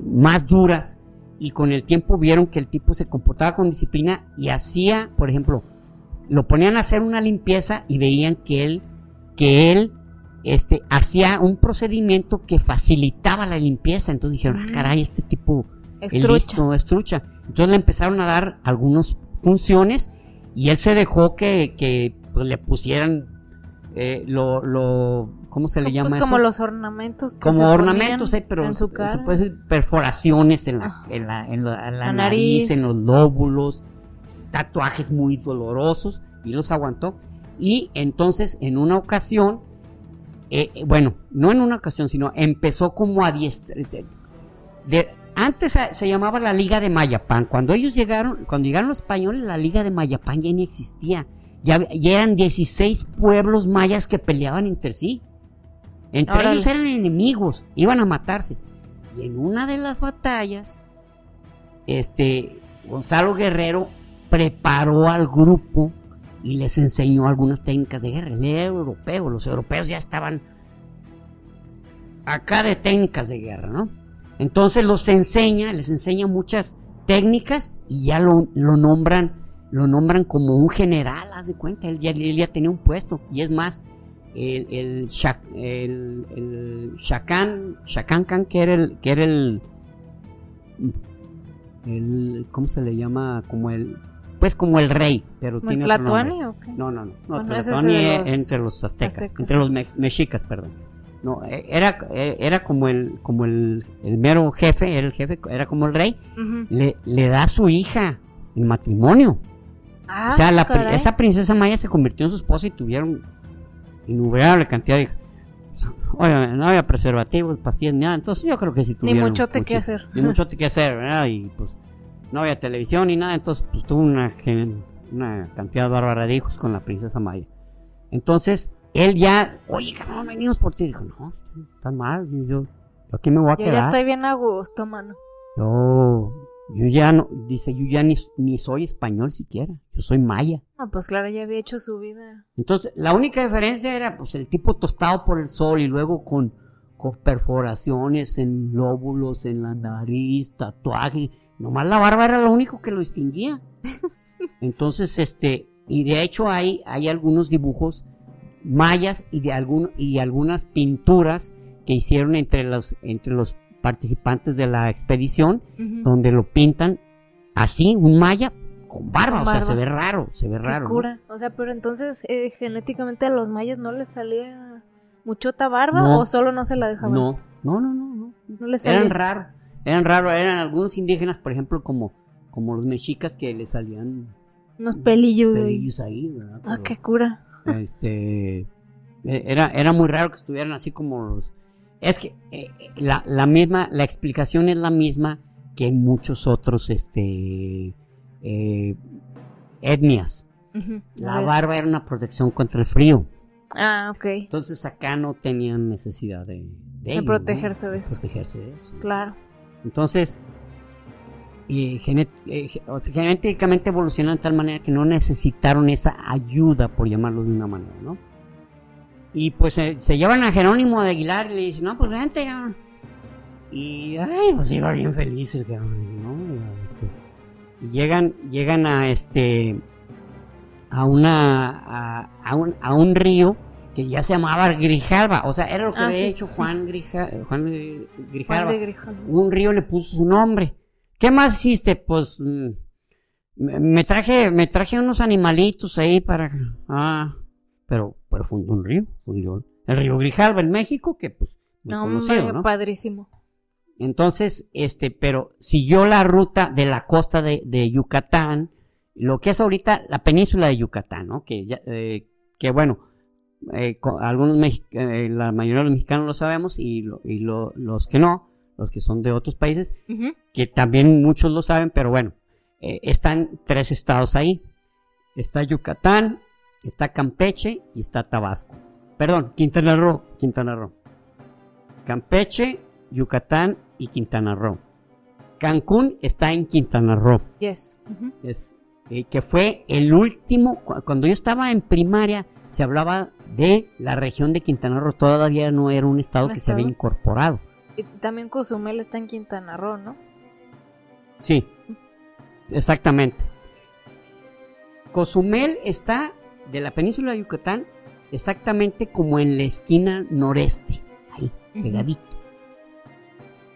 más duras. Y con el tiempo vieron que el tipo se comportaba con disciplina y hacía, por ejemplo, lo ponían a hacer una limpieza y veían que él, que él, este, hacía un procedimiento que facilitaba la limpieza. Entonces dijeron, ah, Mm. caray, este tipo Es listo, es trucha. Entonces le empezaron a dar algunas funciones y él se dejó que, que pues, le pusieran eh, lo, lo, ¿cómo se le llama Pues eso? como los ornamentos. que como se ornamentos, eh, pero en su se- cara. se puede decir perforaciones en la, Ah. en la, en la- en la La nariz, nariz. en los lóbulos, tatuajes muy dolorosos y los aguantó. Y entonces en una ocasión, eh, eh, bueno, no en una ocasión, sino empezó como a antes se, llamaba la Liga de Mayapán. Cuando ellos llegaron, cuando llegaron los españoles, la Liga de Mayapán ya ni existía. Ya, eran 16 pueblos mayas que peleaban entre sí. Entre ellos eran enemigos, iban a matarse. Y en una de las batallas, este, Gonzalo Guerrero preparó al grupo y les enseñó algunas técnicas de guerra. Era europeo, los europeos ya estaban acá de técnicas de guerra, ¿no? Entonces los enseña, les enseña muchas técnicas y ya lo, lo nombran, lo nombran como un general, haz de cuenta, él ya, tenía un puesto. Y es más, el, el, el, el Shakan, Shakan Khan, que era el, que era el, el, ¿cómo se le llama? Como el, pues como el rey, pero ¿Como el tiene otro nombre. Tlatoani o qué? No, no, no. no Bueno, ese es los entre los aztecas, aztecas. entre los me- mexicas, perdón. No, eh, era, eh, era como el, como el, el mero jefe, era el jefe, era como el rey, le, le da a su hija en matrimonio. Ah, o sea, la, esa princesa maya se convirtió en su esposa y tuvieron innumerable cantidad de hijas. Oye, no había preservativos, pastillas, ni nada. Entonces yo creo que sí Ni tuvieron. muchote que muchi- hacer. Ni muchote que hacer, ¿verdad? Y pues no había televisión ni nada. Entonces pues tuvo una, una cantidad bárbara de hijos con la princesa Maya. Entonces él ya, oye, cabrón, venimos por ti. Dijo, no, está mal. Yo, yo, yo aquí me voy a Yo ya quedar. estoy bien a gusto, mano. Yo, yo ya no, dice, yo ya ni, ni soy español siquiera. Yo soy maya. Ah, pues claro, ya había hecho su vida. Entonces, la única diferencia era pues el tipo tostado por el sol y luego con, con perforaciones en lóbulos, en la nariz, tatuajes. Nomás la barba era lo único que lo distinguía. Entonces, este, y de hecho hay, hay algunos dibujos mayas y de algún, y algunas pinturas que hicieron entre los, entre los participantes de la expedición, donde lo pintan así, un maya con barba, Con o sea, se ve raro, se ve Qué raro. ¿no? cura. O sea, pero entonces, eh, genéticamente a los mayas no les salía muchota barba No. o solo no se la dejaban. No, no, no, no, no. No les salía. Eran raros, eran raros, eran algunos indígenas, por ejemplo, como, como los mexicas que le salían Unos pelillos. pelillos ahí, ¿verdad? Ah, qué cura. Este, eh, era, era muy raro que estuvieran así como los... Es que eh, eh, la, la misma, la explicación es la misma que en muchos otros, este, eh, etnias. La barba era una protección contra el frío. Ah, ok. Entonces acá no tenían necesidad de, de, ello, ¿no? protegerse de eso. protegerse de eso. Claro. Entonces, eh, eh, genéticamente evolucionaron de tal manera que no necesitaron esa ayuda, por llamarlo de una manera, ¿no? Y pues se llevan a Jerónimo de Aguilar y le dicen, no, pues vente ya. Y, ay, pues iba bien felices, ¿no? Este, y llegan, llegan a este, a una, a, a un, a un río que ya se llamaba Grijalva, o sea, era lo que Ah, había sí, hecho Juan, Grija, Juan eh, Juan Grijalva de Grijón. un río le puso su nombre. ¿Qué más hiciste? Pues mm, me traje, me traje unos animalitos ahí para, ah, pero, pero fundó un río, fundó el río Grijalva en México, que pues, No, conocido, ¿no? padrísimo. Entonces, este, pero siguió la ruta de la costa de, de Yucatán, lo que es ahorita la península de Yucatán, ¿no? Que, ya, eh, que bueno, eh, algunos eh, la mayoría de los mexicanos lo sabemos y, lo- y lo- los que no, los que son de otros países, que también muchos lo saben, pero bueno, eh, están tres estados ahí. Está Yucatán, está Campeche y está Tabasco. Perdón, Quintana Roo, Quintana Roo. Campeche, Yucatán y Quintana Roo. Cancún está en Quintana Roo. Yes. Es, eh, que fue el último, cu- cuando yo estaba en primaria, se hablaba de la región de Quintana Roo. Todavía no era un estado ¿Un que se había incorporado. Y también Cozumel está en Quintana Roo, ¿no? Sí, exactamente. Cozumel está de la península de Yucatán exactamente como en la esquina noreste, ahí, pegadito.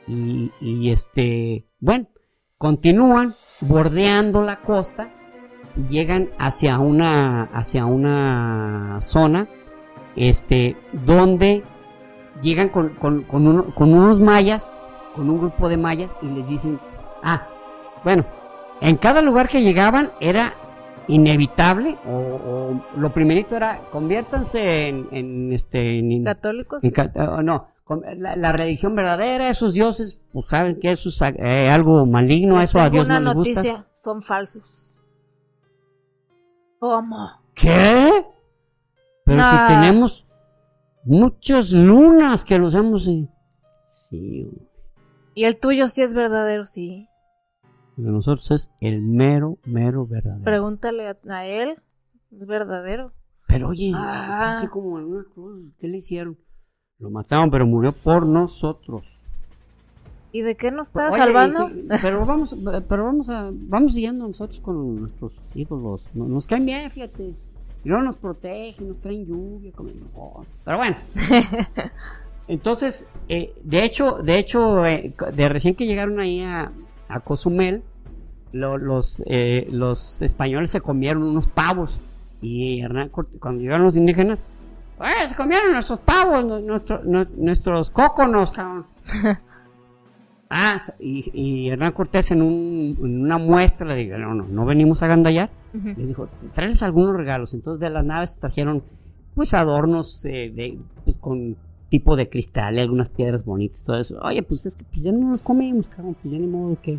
Y, y este, bueno, continúan bordeando la costa y llegan hacia una, hacia una zona, este, donde llegan con, con- con uno- con unos mayas, con un grupo de mayas y les dicen, ah, bueno, en cada lugar que llegaban era inevitable o, o lo primerito era conviértanse en, en, este en, Católicos. en no la, la religión verdadera, esos dioses, pues saben que eso es eh, algo maligno, eso a Dios no le gusta. noticia, son falsos. ¿Cómo? ¿Qué? Pero si tenemos muchas lunas que los hemos... eh, Sí. Y el tuyo sí es verdadero, sí. El de nosotros es el mero, mero verdadero. Pregúntale a, a él, es verdadero. Pero oye, Ah. así como en una cruz, ¿qué le hicieron? Lo mataron, pero murió por nosotros. ¿Y de qué nos está Oye, salvando? sí, pero vamos, pero vamos a, vamos siguiendo nosotros con nuestros ídolos. Nos, nos caen bien, fíjate. Y luego nos protegen, nos traen lluvia, como mejor. Pero bueno. (laughs) Entonces, eh, de hecho, de hecho, eh, de recién que llegaron ahí a, a Cozumel, lo- los, eh, los españoles se comieron unos pavos. Y Hernán cuando llegaron los indígenas, "Eh, se comieron nuestros pavos, nu- nuestro- nu- nuestros cóconos, cabrón. (laughs) Ah, y, y Hernán Cortés en, un- en una muestra le dijo, no, no, no venimos a gandallar. Ujú. Les dijo, tráeles algunos regalos. Entonces de las naves trajeron pues adornos eh, de, pues, con tipo de cristal y algunas piedras bonitas, todo eso. Oye, pues es que pues, ya no los comimos, cabrón, pues ya ni modo de que...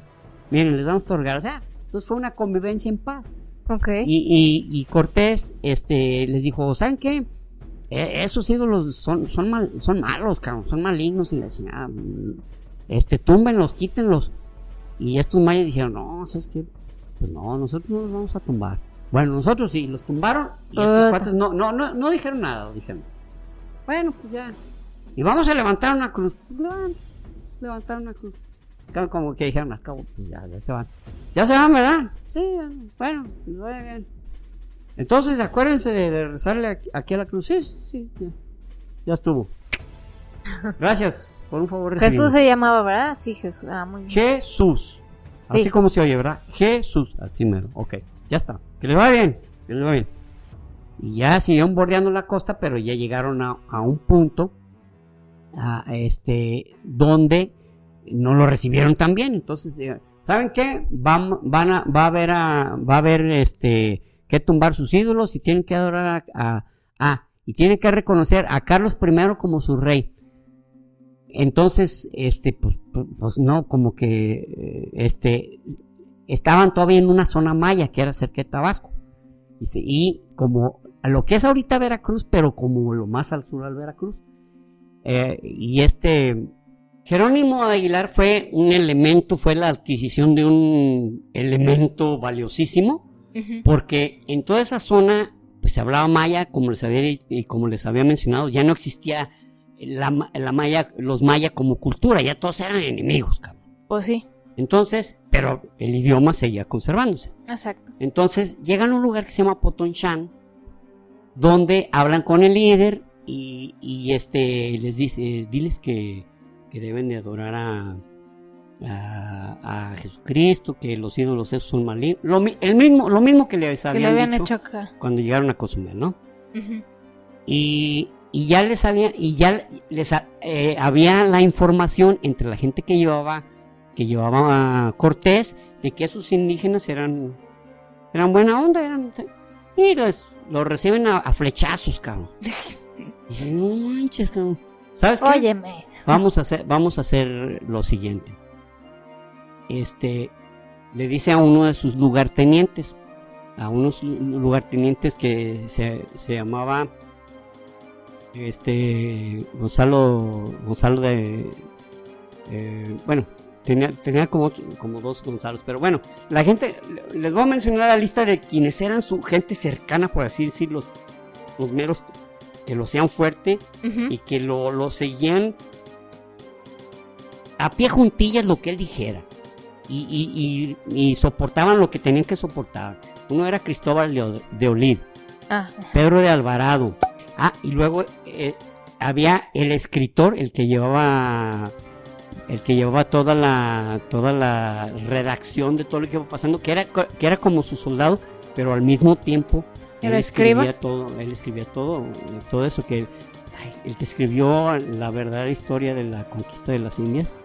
Miren, les damos estos regalos. Ah, entonces fue una convivencia en paz. Ok. Y, y, y Cortés este, les dijo, ¿saben qué? Eh, esos ídolos son, son, mal- son malos, cabrón, son malignos. Y les decía, "Ah, este, túmbenlos, quítenlos. Y estos mayas dijeron, no, ¿sabes qué? Pues no, nosotros no los vamos a tumbar. Bueno, nosotros sí, los tumbaron y estos Puta. cuates no, no, no, no dijeron nada, dijeron. Bueno, pues ya. Y vamos a levantar una cruz. Pues levantan, levantaron una cruz. Como que dijeron, acabo, pues ya, ya se van. Ya se van, ¿verdad? Sí, ya, bueno, pues vaya bien. Entonces, acuérdense de, rezarle aquí, a la cruz. Sí, sí, sí, ya, ya estuvo. Gracias por un favor. Jesús se llamaba, ¿verdad? Sí, Jesús. Ah, muy bien. Jesús. Así Sí. como se oye, ¿verdad? Jesús. Así mero. Ok, ya está. Que le va bien. Que le va bien. Y ya siguieron bordeando la costa, pero ya llegaron a, a un punto a este donde no lo recibieron tan bien. Entonces, eh, ¿saben qué? Van, van a, va a haber a, va a haber este que tumbar sus ídolos y tienen que adorar a, a- a- y tienen que reconocer a Carlos I como su rey. Entonces, este, pues, pues, pues, no, como que, eh, este, estaban todavía en una zona maya que era cerca de Tabasco. Y, y como a lo que es ahorita Veracruz, pero como lo más al sur al Veracruz. Eh, y este, Jerónimo Aguilar fue un elemento, fue la adquisición de un elemento valiosísimo, porque en toda esa zona, pues se hablaba maya, como les había, dicho- y como les había mencionado, ya no existía la, la maya, los maya como cultura, ya todos eran enemigos, cabrón. Pues sí, Entonces, pero el idioma seguía conservándose. exacto. Entonces llegan a un lugar que se llama Potonchan, donde hablan con el líder y, y, este les dice, diles que, que deben de adorar a, a, a Jesucristo, que los ídolos esos son malignos. Lo, el mismo, lo mismo que les Que le habían, habían dicho hecho acá. cuando llegaron a Cozumel, ¿no? Y, y ya les había, y ya les eh, había la información entre la gente que llevaba, que llevaba a Cortés, de que esos indígenas eran, eran buena onda, eran, y los, los reciben a, a flechazos, cabrón. (laughs) Y dicen, no manches, cabrón. ¿Sabes qué? Óyeme. Vamos a hacer, vamos a hacer lo siguiente. Este, le dice a uno de sus lugartenientes, a unos lu- lugartenientes que se, se llamaba, este, Gonzalo, Gonzalo de, eh, bueno, tenía, tenía como, como dos Gonzalos, pero bueno, la gente, les voy a mencionar la lista de quienes eran su gente cercana, por así decirlo, los meros que lo hacían fuerte y que lo, lo seguían a pie juntillas lo que él dijera. Y, y- y- y soportaban lo que tenían que soportar. Uno era Cristóbal de Olid, Ah, Pedro de Alvarado. Ah, y luego eh, había el escritor, el que llevaba el que llevaba toda la toda la redacción de todo lo que iba pasando, que era que era como su soldado, pero al mismo tiempo ¿El él escriba? escribía todo, él escribía todo, todo eso que ay, el que escribió la verdadera historia de la conquista de las Indias.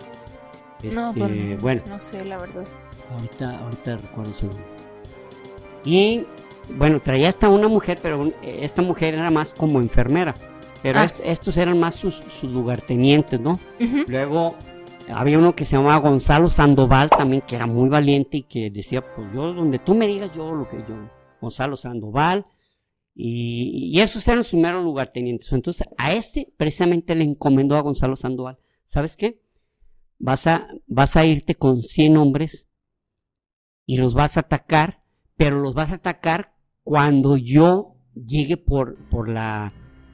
no, Este, pues no, bueno, no sé, la verdad. Ahorita, ahorita recuerdo su nombre. Y bueno, traía hasta una mujer, pero un- esta mujer era más como enfermera. pero Ah. est- estos eran más sus, sus lugartenientes, ¿no? Luego había uno que se llamaba Gonzalo Sandoval también, que era muy valiente y que decía, pues yo, donde tú me digas, yo lo que yo, Gonzalo Sandoval, y, y esos eran sus meros lugartenientes. Entonces a este precisamente le encomendó a Gonzalo Sandoval, ¿sabes qué? Vas a, vas a irte con 100 hombres y los vas a atacar, pero los vas a atacar cuando yo llegue por, por la,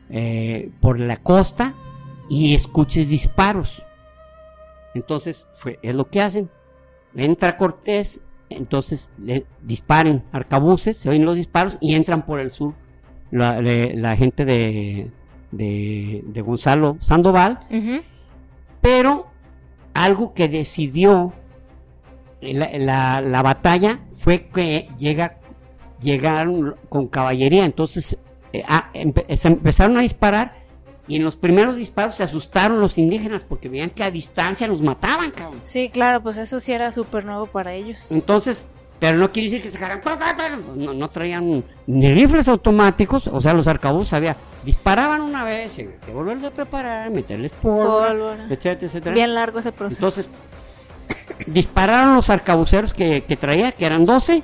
eh, por la costa y escuches disparos. Entonces, fue, es lo que hacen. Entra Cortés, entonces le disparen arcabuces, se oyen los disparos y entran por el sur la, gente de, de, de Gonzalo Sandoval, pero algo que decidió la, la- la batalla fue que llega, llegaron con caballería, entonces eh, ah, empe- se empezaron a disparar y en los primeros disparos se asustaron los indígenas porque veían que a distancia los mataban, cabrón. Sí, claro, pues eso sí era súper nuevo para ellos. Entonces, pero no quiere decir que se pa, no, no traían ni rifles automáticos, o sea, los arcabuces había, disparaban una vez, que volverlos a preparar, meterles Pólvora. etcétera, etcétera. Bien largo ese proceso. Entonces, (coughs) dispararon los arcabuceros que, que traía, que eran 12.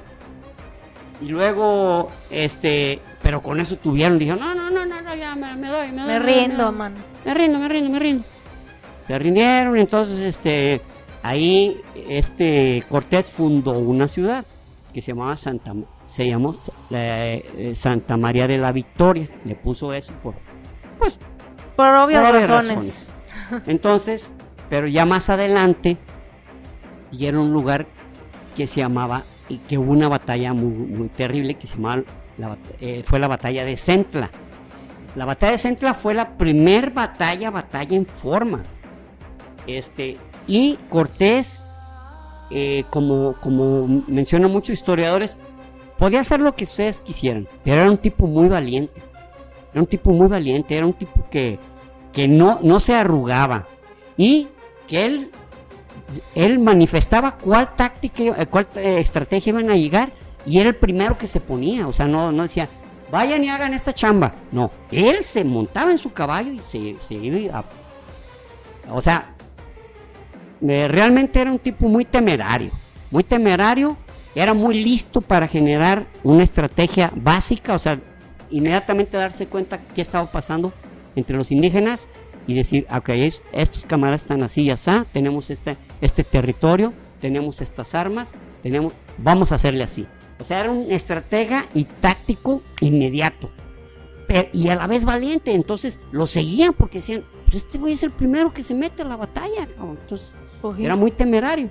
Y luego, este, pero con eso tuvieron, dijeron, no, no, no, no, ya me, me doy, me doy. me rindo, doy". mano. Me rindo, me rindo, me rindo. Se rindieron, entonces, este, ahí, este, Cortés fundó una ciudad que se llamaba Santa, se llamó eh, Santa María de la Victoria. Le puso eso por, pues, Por obvias por obvias razones. entonces, pero ya más adelante, y era un lugar que se llamaba, y que hubo una batalla muy, muy terrible que se llamaba, la eh, fue la batalla de Centla. La batalla de Centla fue la primer batalla, batalla en forma. Este, y Cortés, eh, como, como mencionan muchos historiadores, podía hacer lo que ustedes quisieran, pero era un tipo muy valiente. Era un tipo muy valiente, era un tipo que, que no, no se arrugaba y que él, él manifestaba cuál táctica, eh, cuál eh, estrategia iban a llegar y era el primero que se ponía, o sea, no, no decía, vayan y hagan esta chamba, no, él se montaba en su caballo y se, se iba a... O sea, eh, realmente era un tipo muy temerario, muy temerario, era muy listo para generar una estrategia básica, o sea, inmediatamente darse cuenta qué estaba pasando entre los indígenas y decir, ok, es- estos camaradas están así y así, tenemos este, este territorio, tenemos estas armas, tenemos, vamos a hacerle así. O sea, era un estratega y táctico inmediato. Pero- y a la vez valiente, entonces lo seguían porque decían, pues este güey es el primero que se mete a la batalla. cabrón". Entonces Ujú. era muy temerario.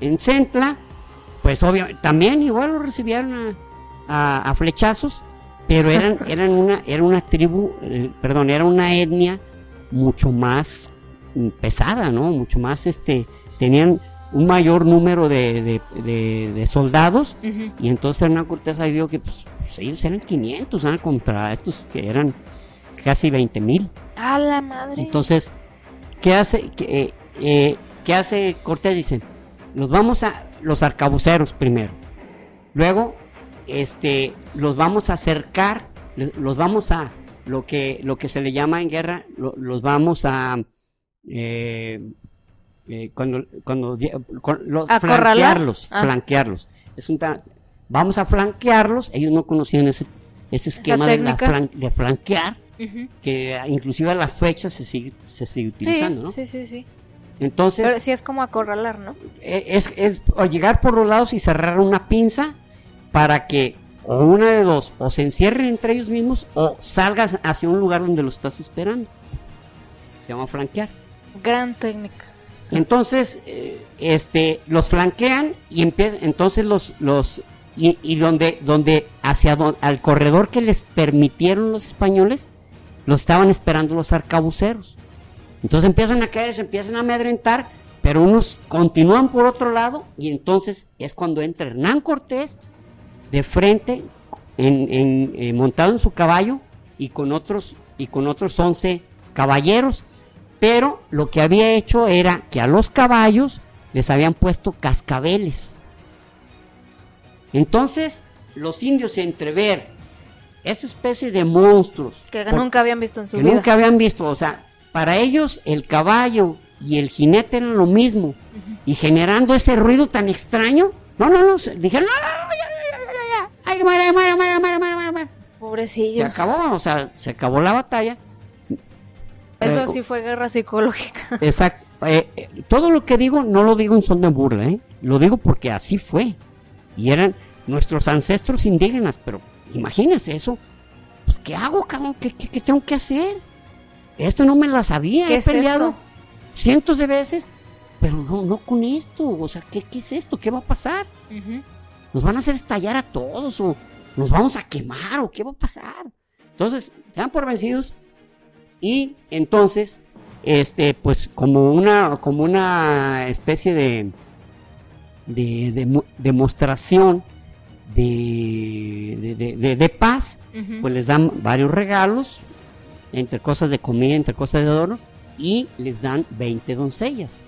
En Centla, pues obviamente, también igual lo recibieron a, a- a flechazos, pero eran, (laughs) eran una, era una tribu, eh, perdón, era una etnia mucho más mm, pesada, ¿no? Mucho más, este, tenían un mayor número de, de- de- de soldados y entonces Hernán Cortés ahí vio que pues, pues, ellos eran 500 ¿ah? contra estos que eran casi 20 mil. A la madre. Entonces, ¿qué hace, qué, eh, eh, ¿qué hace Cortés? Dice, los vamos a, los arcabuceros primero. Luego, este, los vamos a acercar, los vamos a, lo que, lo que se le llama en guerra, lo- los vamos a, eh, eh, cuando, cuando, los- flanquearlos, Ah. flanquearlos. Es un vamos a flanquearlos, ellos no conocían ese, ese esquema de, la técnica. flan- de flanquear que inclusive a la fecha se sigue, se sigue utilizando, ¿no? Sí, sí, sí. Entonces, Pero sí es como acorralar, ¿no? e- es, es o llegar por los lados y cerrar una pinza para que o una de dos, o se encierren entre ellos mismos o salgas hacia un lugar donde los estás esperando. Se llama flanquear. Gran técnica. Entonces, eh, este, los flanquean y empiezan, entonces los, los, y, y donde, donde hacia don- al corredor que les permitieron los españoles, los estaban esperando los arcabuceros. Entonces empiezan a caer, se empiezan a amedrentar, pero unos continúan por otro lado y entonces es cuando entra Hernán Cortés de frente, en, en- eh, montado en su caballo y con otros y con otros 11 caballeros, pero lo que había hecho era que a los caballos les habían puesto cascabeles. Entonces, los indios entre ver esa especie de monstruos. Que Por- nunca habían visto en su que vida. nunca habían visto. O sea, para ellos el caballo y el jinete eran lo mismo. Y generando ese ruido tan extraño. No, no, no. Dijeron, no, no, no, ya, muere". Se acabó, o sea, se acabó la batalla. Eso Eh, sí fue guerra psicológica. (laughs) Exacto. Eh, eh, todo lo que digo no lo digo en son de burla, ¿eh? Lo digo porque así fue. Y eran nuestros ancestros indígenas, pero imagínense eso. Pues, ¿qué hago, cabrón? ¿Qué, qué- qué tengo que hacer? Esto no me la sabía. ¿Qué He es peleado esto? cientos de veces, pero no, no con esto. O sea, ¿qué, ¿qué es esto? ¿Qué va a pasar? ¿Nos van a hacer estallar a todos? ¿O nos vamos a quemar? ¿O qué va a pasar? Entonces, dan por vencidos. Y entonces, este, pues, como una, como una especie de, de, de demostración de, de, paz, pues les dan varios regalos, entre cosas de comida, entre cosas de adornos, y les dan 20 doncellas.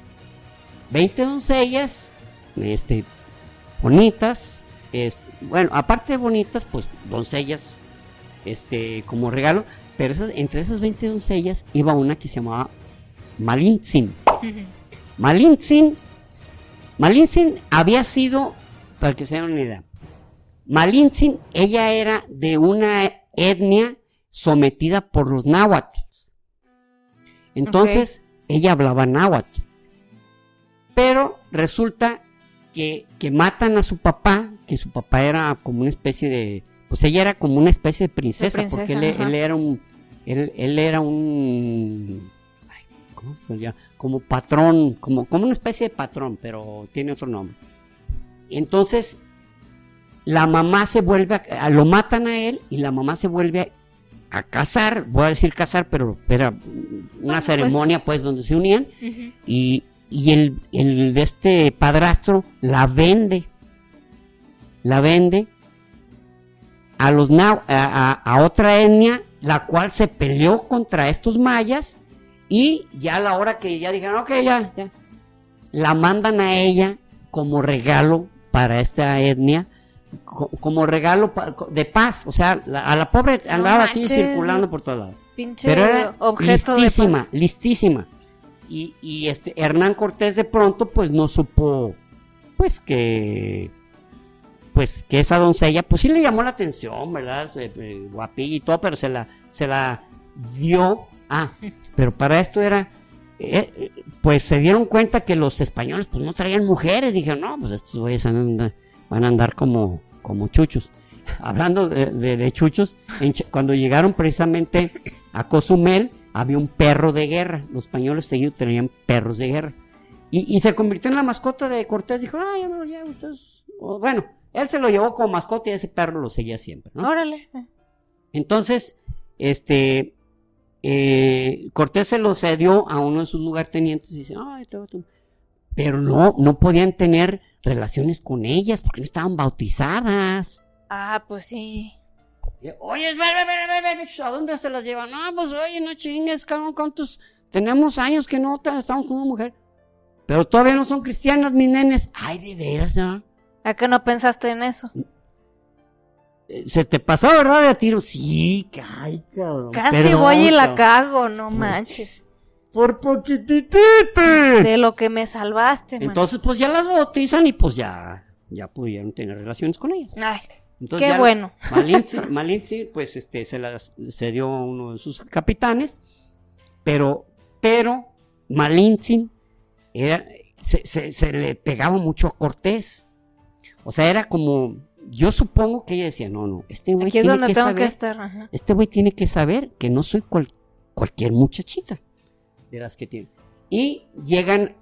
20 doncellas, este, bonitas, bueno, aparte de bonitas, pues doncellas, este, como regalo, pero esas- entre esas 20 doncellas iba una que se llamaba Malintzin. Ujú. Malintzin, Malintzin había sido, para que se den una idea, Malintzin, ella era de una etnia sometida por los náhuatl. Entonces, ella hablaba náhuatl. Pero resulta que, que matan a su papá, que su papá era como una especie de, pues ella era como una especie de princesa, princesa, porque él, él era un, él, él era un, ay, ¿cómo se llama? Como patrón, como, como una especie de patrón, pero tiene otro nombre. Entonces, la mamá se vuelve, a, lo matan a él y la mamá se vuelve a, a casar, voy a decir casar, pero era una pues- ceremonia pues donde se unían y, y el, el de este padrastro la vende, la vende a los a, a- a otra etnia, la cual se peleó contra estos mayas y ya a la hora que ya dijeron, ok, ya, ya, la mandan a ella como regalo para esta etnia, co- como regalo de paz, o sea, la- a la pobre No andaba así manches. circulando por todos lados. Pero era objeto de listísima, paz. listísima. Y, y este Hernán Cortés de pronto pues no supo pues que pues que esa doncella pues sí le llamó la atención, ¿verdad? Se- eh, guapilla y todo, pero se la se la dio. Ah, (laughs) pero para esto era eh, pues se dieron cuenta que los españoles pues no traían mujeres, dijeron, "No, pues estos güeyes van a andar, van a andar como como chuchos." (laughs) Hablando de, de- de chuchos, en cuando llegaron precisamente a Cozumel había un perro de guerra. Los españoles tenían perros de guerra. Y, y se convirtió en la mascota de Cortés. Dijo, ah, ya no, ya ustedes... bueno, él se lo llevó como mascota y ese perro lo seguía siempre. ¿no? Órale. Entonces, este... eh, Cortés se lo cedió a uno de sus lugartenientes y dice, ay, te voy a tomar". pero no, no podían tener relaciones con ellas porque no estaban bautizadas. Ah, pues sí. Oye, ¿a dónde se las llevan? No, pues oye, no chingues, cabrón, ¿cuántos? Tenemos años que no estamos con una mujer. Pero todavía no son cristianas, mis nenes. Ay, de veras, ¿no? ¿A qué no pensaste en eso? Eh, ¿Se te pasó, verdad, de tiro? Sí, ay, cabrón. Casi Perdón, voy y la cabrón. cago, no manches. Por poquititito. De lo que me salvaste, man. Entonces, pues ya las bautizan y pues ya, ya pudieron tener relaciones con ellas. Ay, Entonces, qué ya bueno. (laughs) Malinche, Malinche, pues este, se las se dio a uno de sus capitanes, pero, pero Malinche era, se, se- se le pegaba mucho a Cortés. O sea, era como, yo supongo que ella decía, no, no, este güey Aquí es tiene donde que tengo saber, que estar. Ajá. este güey tiene que saber que no soy cual- cualquier muchachita de las que tiene. Y llegan,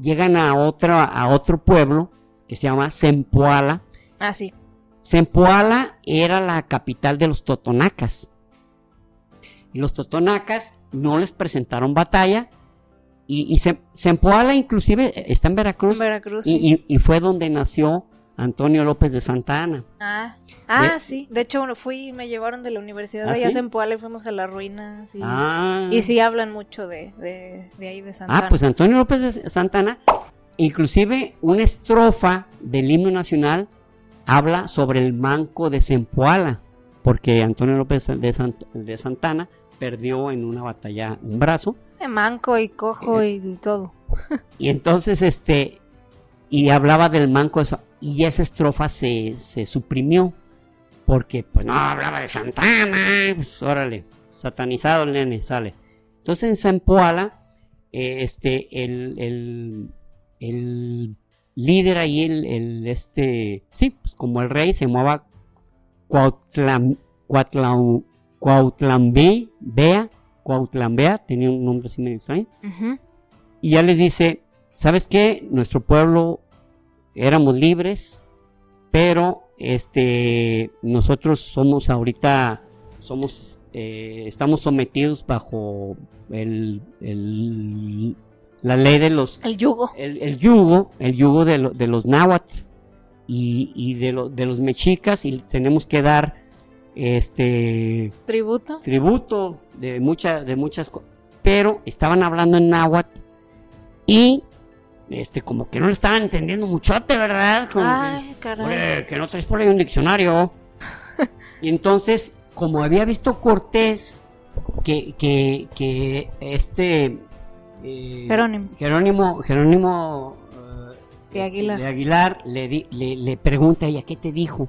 llegan a otra, a otro pueblo que se llama Zempoala, Ah, sí. Zempoala era la capital de los totonacas. Y los totonacas no les presentaron batalla. Y, y Zempoala inclusive está en Veracruz. En Veracruz. y, sí. y- y fue donde nació Antonio López de Santa Ana. Ah, ah De- sí. De hecho, fui me llevaron de la universidad ¿Ah, de allá sí? en Puebla y fuimos a las ruinas. Y, Ah, y sí hablan mucho de, de, de ahí de Santana. ah, pues Antonio López de Santa Ana, inclusive una estrofa del himno nacional habla sobre el manco de Zempoala. porque Antonio López de, Sant- de Santana perdió en una batalla un brazo De manco y cojo y todo. (laughs) y entonces este y hablaba del manco y esa estrofa se, se suprimió porque pues no hablaba de Santana pues, órale satanizado el nene sale entonces en Zempoala eh, este el, el, el líder ahí el, el, este sí pues, como el rey se llamaba Cuautlam, Cuautlam, Cuautlambé, Bea, Cuautlambea, tenía un nombre así medio extraño y ya les dice, ¿sabes qué? Nuestro pueblo éramos libres, pero este nosotros somos ahorita somos eh, estamos sometidos bajo el, el- la ley de los El yugo. el, el yugo, el yugo de, lo- de los náhuatl y, y de, lo- de los mexicas y tenemos que dar este Tributo. tributo de, mucha, de muchas cosas, pero estaban hablando en náhuatl y este como que no le estaban entendiendo muchote, ¿verdad? Como que, Ay, caray. "Ore, que no traes por ahí un diccionario. (laughs) y entonces, como había visto Cortés, que, que, que este eh, Jerónimo. Jerónimo, Jerónimo eh, De Aguilar. de Aguilar le, di- le, le pregunta a ella qué te dijo,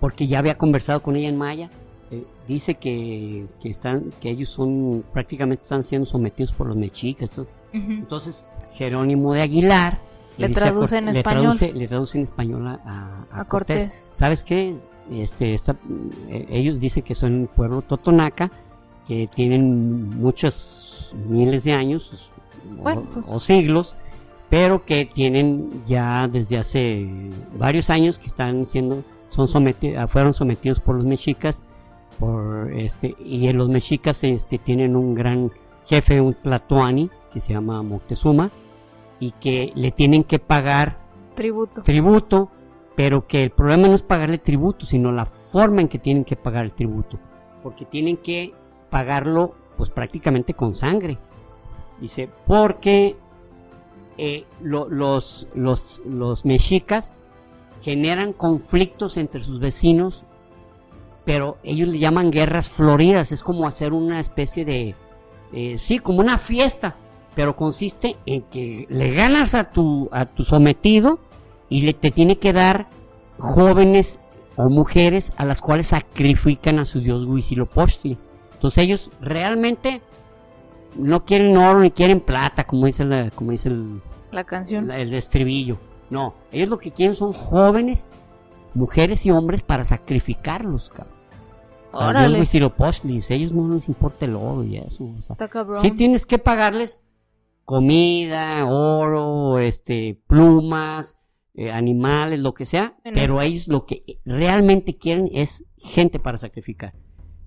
porque ya había conversado con ella en Maya. Eh, dice que, que están, que ellos son prácticamente están siendo sometidos por los mexicas. todo. Ujú. Entonces Jerónimo de Aguilar Le traduce en le español. traduce- le traduce en español a, a- a A Cortés. Cortés. ¿Sabes qué? Este, esta- ellos dicen que son un pueblo totonaca, que tienen muchos miles de años o- Bueno, pues. o siglos, pero que tienen ya desde hace varios años que están siendo, son sometidos, fueron sometidos por los mexicas, por este, y en los mexicas este, tienen un gran jefe, un tlatoani, que se llama Moctezuma, y que le tienen que pagar Tributo. tributo, pero que el problema no es pagarle tributo, sino la forma en que tienen que pagar el tributo, porque tienen que pagarlo pues prácticamente con sangre. Dice, porque eh, lo- los, los, los mexicas generan conflictos entre sus vecinos, pero ellos le llaman guerras floridas, es como hacer una especie de, eh, sí, como una fiesta, pero consiste en que le ganas a tu, a tu sometido y le, te tiene que dar jóvenes o mujeres a las cuales sacrifican a su dios Huitzilopochtli. Entonces ellos realmente no quieren oro ni quieren plata, como dice, la- como dice el, La canción. la- el estribillo. No, ellos lo que quieren son jóvenes, mujeres y hombres para sacrificarlos, cabrón. Órale. A ellos no les importa el oro y eso. o sea, Está cabrón. Sí tienes que pagarles comida, oro, este, plumas, eh, animales, lo que sea, En pero ellos lo que realmente quieren es gente para sacrificar.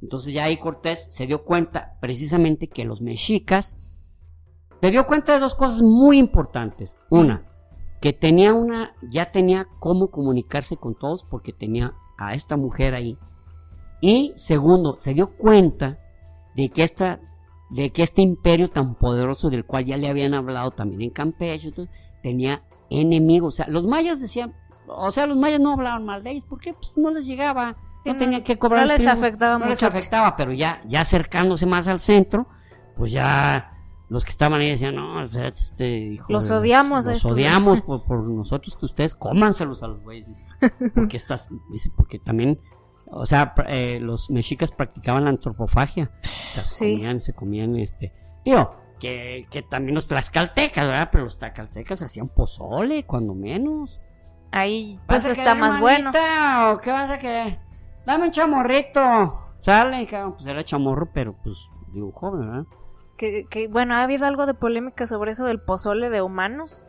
Entonces ya ahí Cortés se dio cuenta precisamente que los mexicas se dio cuenta de dos cosas muy importantes. Una, que tenía una, ya tenía cómo comunicarse con todos porque tenía a esta mujer ahí. Y segundo, se dio cuenta de que esta, de que este imperio tan poderoso del cual ya le habían hablado también en Campeche, tenía enemigos. O sea, los mayas decían, o sea, los mayas no hablaban mal de ellos porque pues, no les llegaba, no no- tenían que cobrar no les tributo, afectaba no les mucho. afectaba, pero ya, ya acercándose más al centro, pues ya los que estaban ahí decían, no, este hijo Los de- odiamos los estos". odiamos (laughs) por, por nosotros que ustedes cómanselos a los güeyes, porque estas, dice, porque también, o sea, eh, los mexicas practicaban la antropofagia, O sea, se Sí. comían, se comían, este, digo, que, que también los tlaxcaltecas, ¿verdad? Pero los tlaxcaltecas hacían pozole, cuando menos. Ahí pues ¿Vas a está más bueno. ¿O qué vas a querer? Dame un chamorrito. Sale, cabrón. Pues era chamorro, pero pues digo joven, ¿verdad? Que, que, bueno, ha habido algo de polémica sobre eso del pozole de humanos.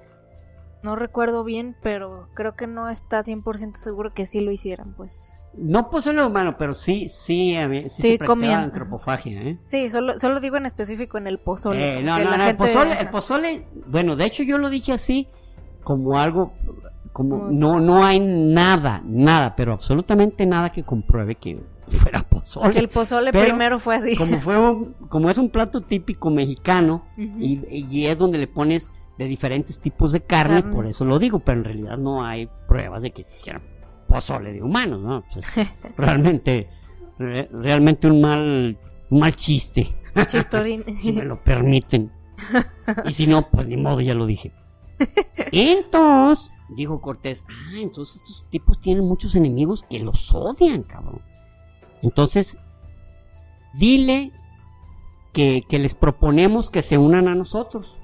No recuerdo bien, pero creo que no está 100% seguro que sí lo hicieran, pues. No pozole humano, pero sí, sí, sí, Sí, se comían. antropofagia, ¿eh? Sí, solo, solo digo en específico en el pozole. Eh, no, no, no, el pozole, el pozole, bueno, de hecho yo lo dije así, como algo, como, no, no hay nada, nada, pero absolutamente nada que compruebe que fuera pozole. que el pozole Pero, primero fue así. Como fue un- como es un plato típico mexicano, y, y es donde le pones de diferentes tipos de carne, Carnes. por eso lo digo, pero en realidad no hay pruebas de que se hiciera pozole de humanos, ¿no? Pues, (laughs) realmente, re- realmente un mal, un mal chiste, Chistorín. (laughs) si me lo permiten. Y si no, pues ni modo, ya lo dije. (laughs) Entonces, dijo Cortés, ah, entonces estos tipos tienen muchos enemigos que los odian, cabrón. Entonces, dile que, que les proponemos que se unan a nosotros.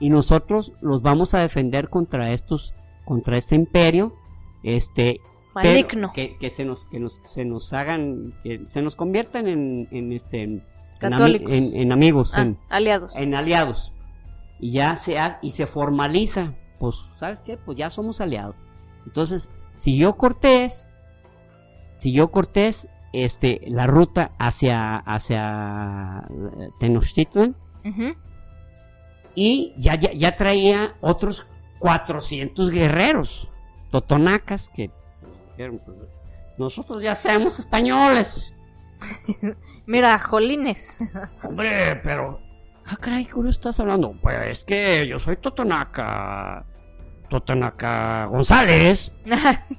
Y nosotros los vamos a defender contra estos, contra este imperio, este, Maligno. que, que se nos, que nos, se nos hagan, que se nos conviertan en, en este, en, Católicos. en- en amigos, Ah, en, aliados. en aliados. Y ya se ha- y se formaliza. Pues, ¿sabes qué? Pues ya somos aliados. Entonces, siguió Cortés, siguió Cortés, este, la ruta hacia, hacia eh, Tenochtitlan y ya, ya, ya traía otros 400 guerreros, totonacas, que dijeron, pues, nosotros ya somos españoles. (laughs) Mira, jolines. Hombre, pero. Ah, caray, ¿qué hora estás hablando? Pues es que yo soy Totonaca. Totonaca González.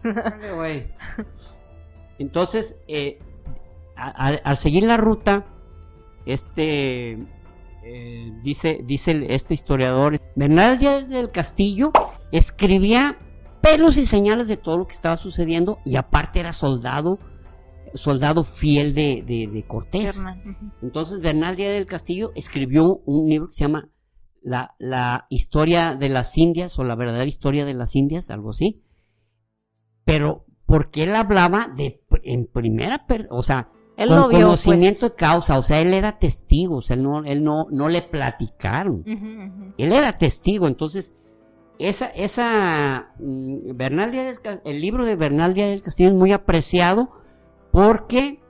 Dale, güey. Entonces, eh, al seguir la ruta, este. eh, dice, dice el- este historiador, Bernal Díaz del Castillo escribía pelos y señales de todo lo que estaba sucediendo y aparte era soldado, soldado fiel de, de- de Cortés. Entonces Bernal Díaz del Castillo escribió un libro que se llama la, la historia de las Indias o la verdadera historia de las Indias, algo así. Pero porque él hablaba de en primera, per- o sea, Él con lo vio, conocimiento pues. de causa, o sea, él era testigo, o sea, él no, él no, no le platicaron. Él era testigo, entonces esa, esa mm, Bernal Díaz el libro de Bernal Díaz del Castillo es muy apreciado porque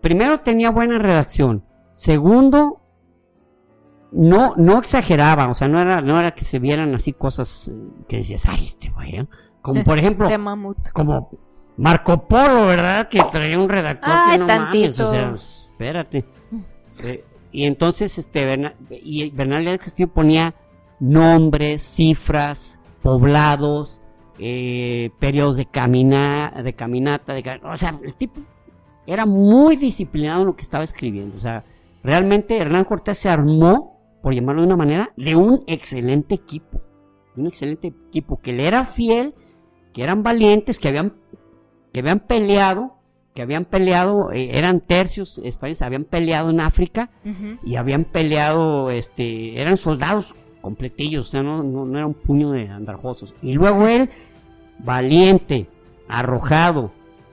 primero tenía buena redacción, segundo no, no exageraba, o sea, no era, no era que se vieran así cosas eh, que decías, ay, este güey, ¿eh?". como por (laughs) ejemplo, Se mamut. como Marco Polo, ¿verdad? Que traía un redactor Ay, que no mames, tantito. o sea, espérate. Eh, y entonces, este, Berna- y Bernal del Castillo ponía nombres, cifras, poblados, eh, periodos de camina, de caminata, de, o sea, el tipo era muy disciplinado en lo que estaba escribiendo, o sea, realmente Hernán Cortés se armó, por llamarlo de una manera, de un excelente equipo, un excelente equipo que le era fiel, que eran valientes, que habían, que habían peleado, que habían peleado, eh, eran tercios españoles, habían peleado en África y habían peleado, este, eran soldados completillos, o sea, no, no, no era un puño de andrajosos. Y luego él, valiente, arrojado,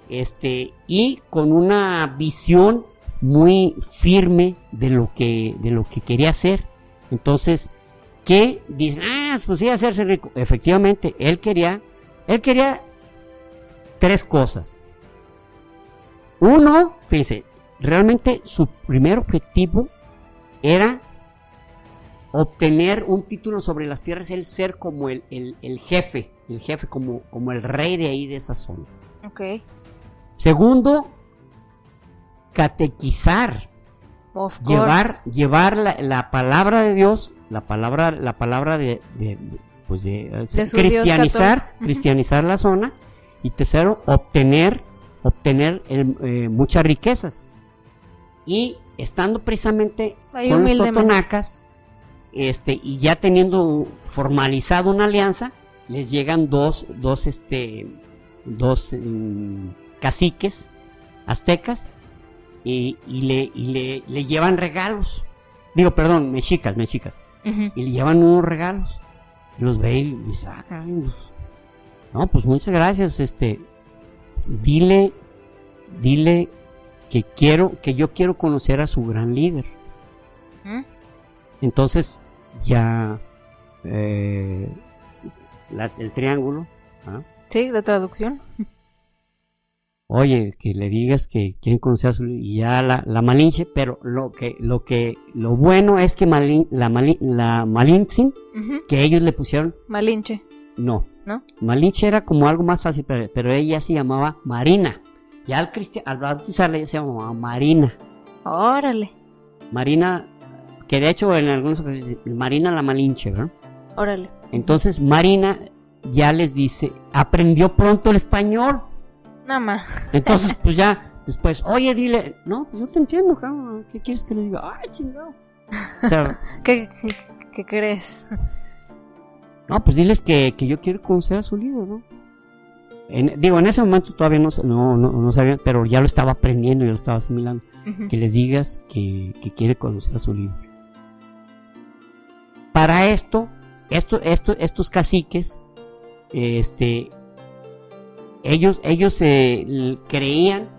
este, y con una visión muy firme de lo que, de lo que quería hacer. Entonces, que dicen, ah, pues sí, hacerse rico. Efectivamente, él quería, él quería tres cosas. Uno, fíjense, realmente su primer objetivo era obtener un título sobre las tierras, el ser como el- el jefe, el jefe como, como el rey de ahí de esa zona. Ok. Segundo, catequizar, Of llevar, llevar la, la palabra de Dios, la palabra, la palabra de, de- de- pues de, eh, De cristianizar, cristianizar la zona. Y tercero, obtener, obtener el, eh, muchas riquezas. Y estando precisamente con los totonacas, este, y ya teniendo formalizado una alianza, les llegan dos, dos, este, dos mm, caciques aztecas y, y le, y le, le llevan regalos. Digo, perdón, mexicas, mexicas. Y le llevan unos regalos. Y los ve y dice, ah, caray, pues, no, pues muchas gracias, este, dile, dile que quiero, que yo quiero conocer a su gran líder. ¿Mm? Entonces, ya, eh, la- el triángulo, ¿ah? Sí, de traducción. oye, que le digas que quieren conocer a su y ya la, la Malinche, pero lo que, lo que, lo bueno es que Malin, la, Malin, la Malintzin, Ujú. que ellos le pusieron, Malinche. no, ¿No? Malinche era como algo más fácil, pero, pero ella se llamaba Marina. Ya al, cristi- al bautizarla ella se llamaba Marina. Órale. Marina, que de hecho en algunos ocasiones, Marina la Malinche, ¿verdad? Órale. Entonces Marina, ya les dice, aprendió pronto el español. Nada más. Entonces, (laughs) pues ya, después, oye, dile, no, pues yo te entiendo, cabrón, ¿qué quieres que le diga? Ay, chingado. O sea, ¿Qué, (laughs) qué, qué crees? no, pues diles que, que yo quiero conocer a su líder, ¿no? En- digo, en ese momento todavía no, no, no, no sabía, pero ya lo estaba aprendiendo, ya lo estaba asimilando. Que les digas que, que quiere conocer a su líder. Para esto, esto, esto, estos caciques, este, ellos, ellos eh, creían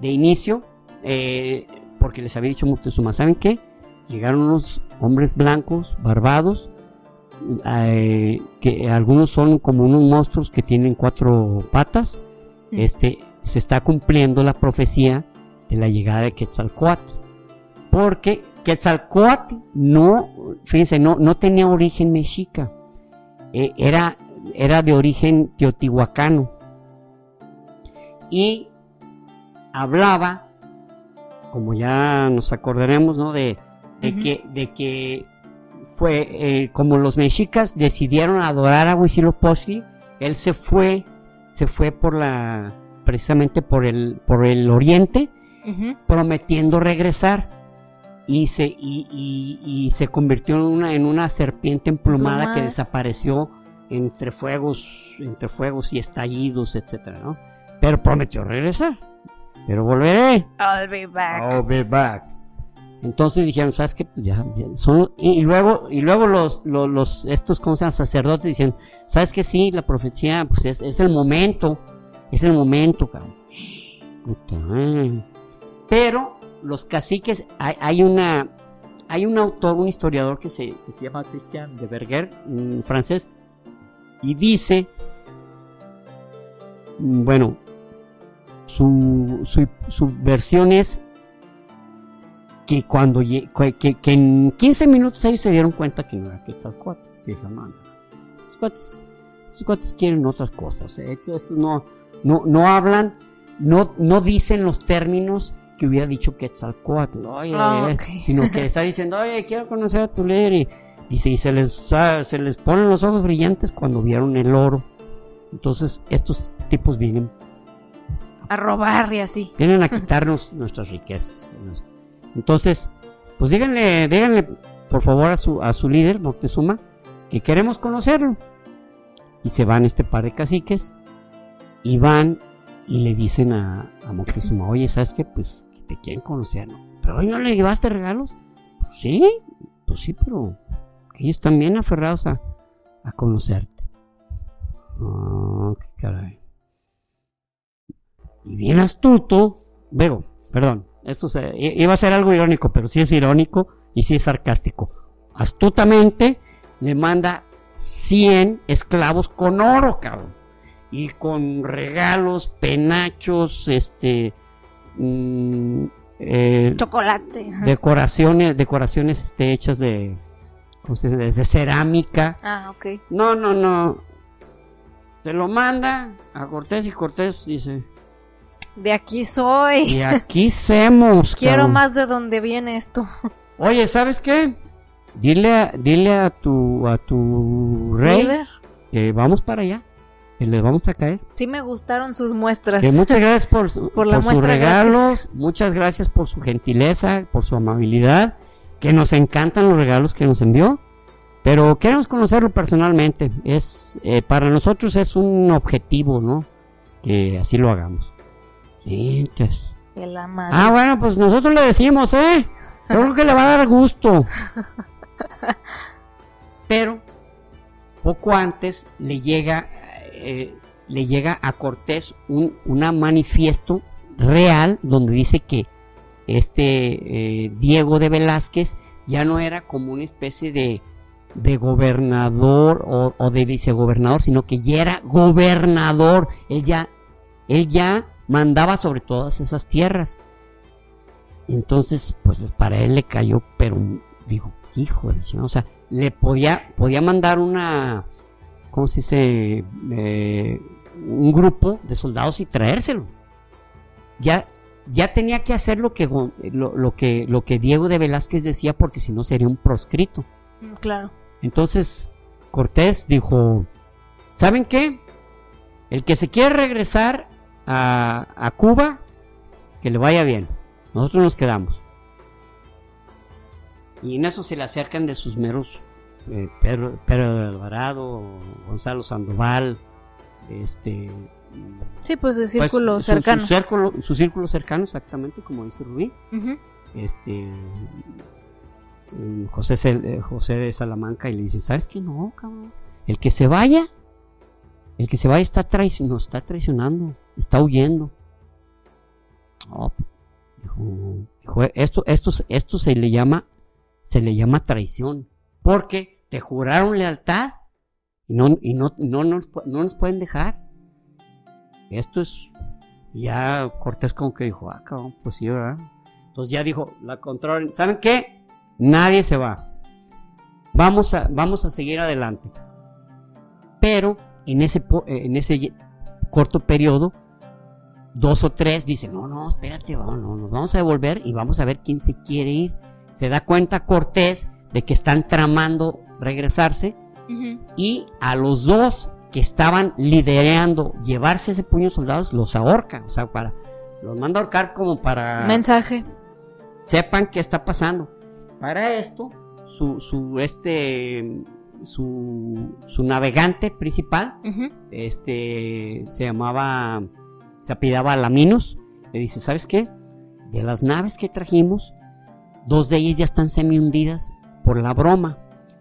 de inicio, eh, porque les había dicho Moctezuma, ¿saben qué? Llegaron unos hombres blancos, barbados, eh, que algunos son como unos monstruos que tienen cuatro patas. Mm. Este, se está cumpliendo la profecía de la llegada de Quetzalcoatl. Porque Quetzalcoatl no, fíjense, no, no tenía origen mexica. Eh, era, era de origen teotihuacano. Y hablaba, como ya nos acordaremos, ¿no? De, que, de que fue, eh, como los mexicas decidieron adorar a Huitzilopochtli, él se fue, se fue por la, precisamente por el, por el oriente, prometiendo regresar y se, y, y- y se convirtió en una, en una serpiente emplumada que desapareció entre fuegos, entre fuegos y estallidos, etcétera, ¿no? Pero prometió regresar. Pero volveré. I'll be back. I'll be back. Entonces dijeron, ¿sabes qué? Pues ya, ya son, y, y luego, y luego los, los, los- estos, ¿cómo se llaman? Sacerdotes dicen, ¿sabes qué? Sí, la profecía, pues es, es el momento, es el momento, cabrón. Puta. Pero los caciques, hay, una, hay un autor, un historiador que se, que se llama Christian de Berger, un francés, y dice, mm, bueno, su, su, versión es que cuando que, que- en 15 minutos ellos se dieron cuenta que no era Quetzalcóatl. Que dijeron, no, no, estos cuates, estos cuates quieren otras cosas. O sea, estos, estos no, no, no hablan, no, no dicen los términos que hubiera dicho Quetzalcóatl, oye, Ah, eh, ok. sino que está diciendo, oye, quiero conocer a tu líder. Y, se les, ah, se les ponen los ojos brillantes cuando vieron el oro. Entonces, estos tipos vienen A robar y así. Vienen a (laughs) quitarnos nuestras riquezas. Entonces, pues díganle, díganle por favor a su, a su líder, Moctezuma, que queremos conocerlo. Y se van este par de caciques y van y le dicen a, a Moctezuma, oye, ¿sabes qué? Pues que te quieren conocer, ¿no? Pero hoy no le llevaste regalos. Pues sí, pues sí, pero ellos están bien aferrados a, a conocerte. Ah, qué caray. Y bien astuto, Vego, perdón, esto se- iba a ser algo irónico, pero sí es irónico y sí es sarcástico. Astutamente le manda 100 esclavos con oro, cabrón. Y con regalos, penachos, este, mm, eh, Chocolate. ajá. decoraciones, decoraciones este, hechas de, ¿cómo se dice? de cerámica. Ah, ok. No, no, no. Se lo manda a Cortés y Cortés dice, De aquí soy. y (laughs) aquí semos. Quiero cabrón". más de dónde viene esto. Oye, ¿sabes qué? Dile a, dile a tu a tu rey Líder. que vamos para allá, que le vamos a caer. Sí me gustaron sus muestras. Que muchas gracias por, (laughs) Por la sus regalos, muchas gracias por su gentileza, por su amabilidad, que nos encantan los regalos que nos envió, pero queremos conocerlo personalmente. Es eh, para nosotros es un objetivo, ¿no? Que así lo hagamos. Sí, entonces. De la madre. Ah, bueno, pues nosotros le decimos, ¿eh? Yo creo que le va a dar gusto. (laughs) Pero poco antes le llega, eh, le llega a Cortés un una manifiesto real donde dice que este eh, Diego de Velázquez ya no era como una especie de, de gobernador o, de vicegobernador, sino que ya era gobernador. Él ya, él ya mandaba sobre todas esas tierras. Entonces, pues para él le cayó, pero dijo, hijo de chingada", o sea, le podía, podía mandar una, ¿cómo se dice? Eh, un grupo de soldados y traérselo. Ya, ya tenía que hacer lo que, lo, lo que, lo que Diego de Velázquez decía, porque si no sería un proscrito. Mm, Claro. Entonces, Cortés dijo, ¿saben qué? El que se quiere regresar a, a Cuba, que le vaya bien. Nosotros nos quedamos. Y en eso se le acercan de sus meros eh, Pedro, Alvarado, Gonzalo Sandoval, este... Sí, pues de pues, círculo cercano. Su, círculo, su círculo cercano, exactamente, como dice Rubí. Este... mm, José, eh, José de Salamanca y le dice, ¿sabes qué? No, cabrón. El que se vaya, el que se vaya está nos está traicionando, está huyendo. Dijo, dijo, esto, esto, esto se le llama, se le llama traición, porque te juraron lealtad y no, y no, no, nos, no nos pueden dejar. Esto es, ya Cortés como que dijo, ah, cabrón, pues sí, ¿verdad? Entonces ya dijo, la control, ¿saben qué? Nadie se va. Vamos a, vamos a seguir adelante. Pero en ese, eh, en ese corto periodo, dos o tres dicen, no, no, espérate, vamos, no, nos vamos a devolver y vamos a ver quién se quiere ir. Se da cuenta Cortés de que están tramando regresarse y a los dos que estaban liderando llevarse ese puño de soldados los ahorca, o sea, para los manda a ahorcar como para Mensaje. sepan qué está pasando. Para esto, su, su este su, su navegante principal, este se llamaba se apellidaba Laminos, le dice, ¿sabes qué? De las naves que trajimos, dos de ellas ya están semi hundidas por la broma.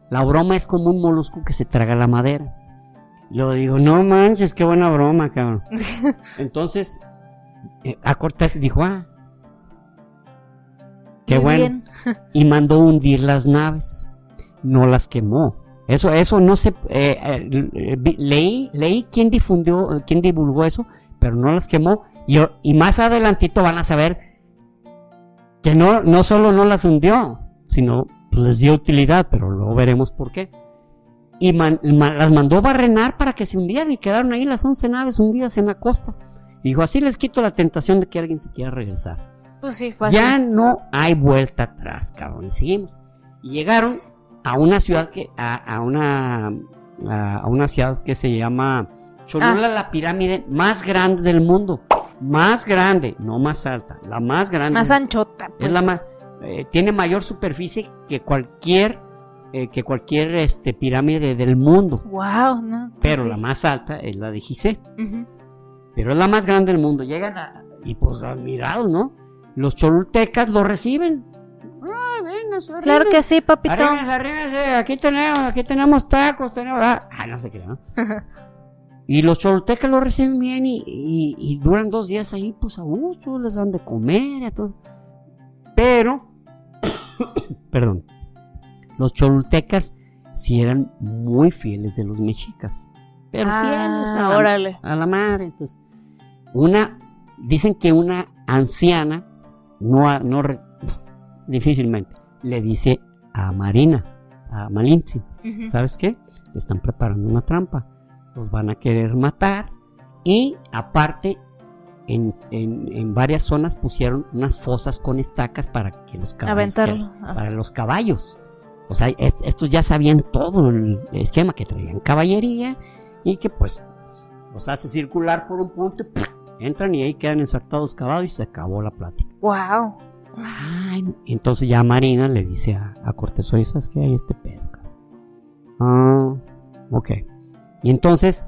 La broma es como un molusco que se traga la madera. Lo digo, no manches, qué buena broma, cabrón. (laughs) Entonces, eh, a Cortés dijo, ah, qué bueno. bien. Y mandó hundir las naves. No las quemó. Eso, eso no se... eh, eh, leí, leí quién difundió, quién divulgó eso, pero no las quemó. Y, y más adelantito van a saber que no, no solo no las hundió, sino les dio utilidad, pero luego veremos por qué. Y man- ma- las mandó barrenar para que se hundieran y quedaron ahí las 11 naves hundidas en la costa. Y dijo, así les quito la tentación de que alguien se quiera regresar. Pues sí, fácil. Ya no hay vuelta atrás, cabrón. Y seguimos. Y llegaron a una ciudad que, a, a una, a, a una ciudad que se llama Cholula, la pirámide más grande del mundo. Más grande, no más alta, la más grande. Más anchota. Pues. Es la más, eh, tiene mayor superficie que cualquier, eh, que cualquier este, pirámide del mundo. Wow, ¿no? Pero Sí. la más alta es la de Gizeh pero es la más grande del mundo. Llegan a, y pues admirados, ¿no? Los cholultecas lo reciben. Ah, venga, Claro que sí, papito. Arrímense, arrímense, aquí tenemos, aquí tenemos tacos, tenemos... Ah, ah, no sé qué, ¿no? y los cholultecas lo reciben bien y, y- y duran dos días ahí, pues a gusto, les dan de comer y a todo. Pero, (coughs) perdón, los cholultecas sí eran muy fieles de los mexicas. Pero fieles a Ah, la- órale. a la madre. Entonces, una, dicen que una anciana, no, no (laughs) difícilmente, le dice a Marina, a Malinche. ¿sabes qué? Le están preparando una trampa, los van a querer matar y aparte en, en- en varias zonas pusieron unas fosas con estacas para que los caballos que- para los caballos. O sea, es- estos ya sabían todo el esquema que traían caballería y que pues los hace circular por un punto, y, ¡puf! entran y ahí quedan ensartados caballos y se acabó la plática. Wow. Ay, entonces ya Marina le dice a, a Cortés, oye, ¿sabes qué hay este pedo? cabrón?". Ah, ok. Y entonces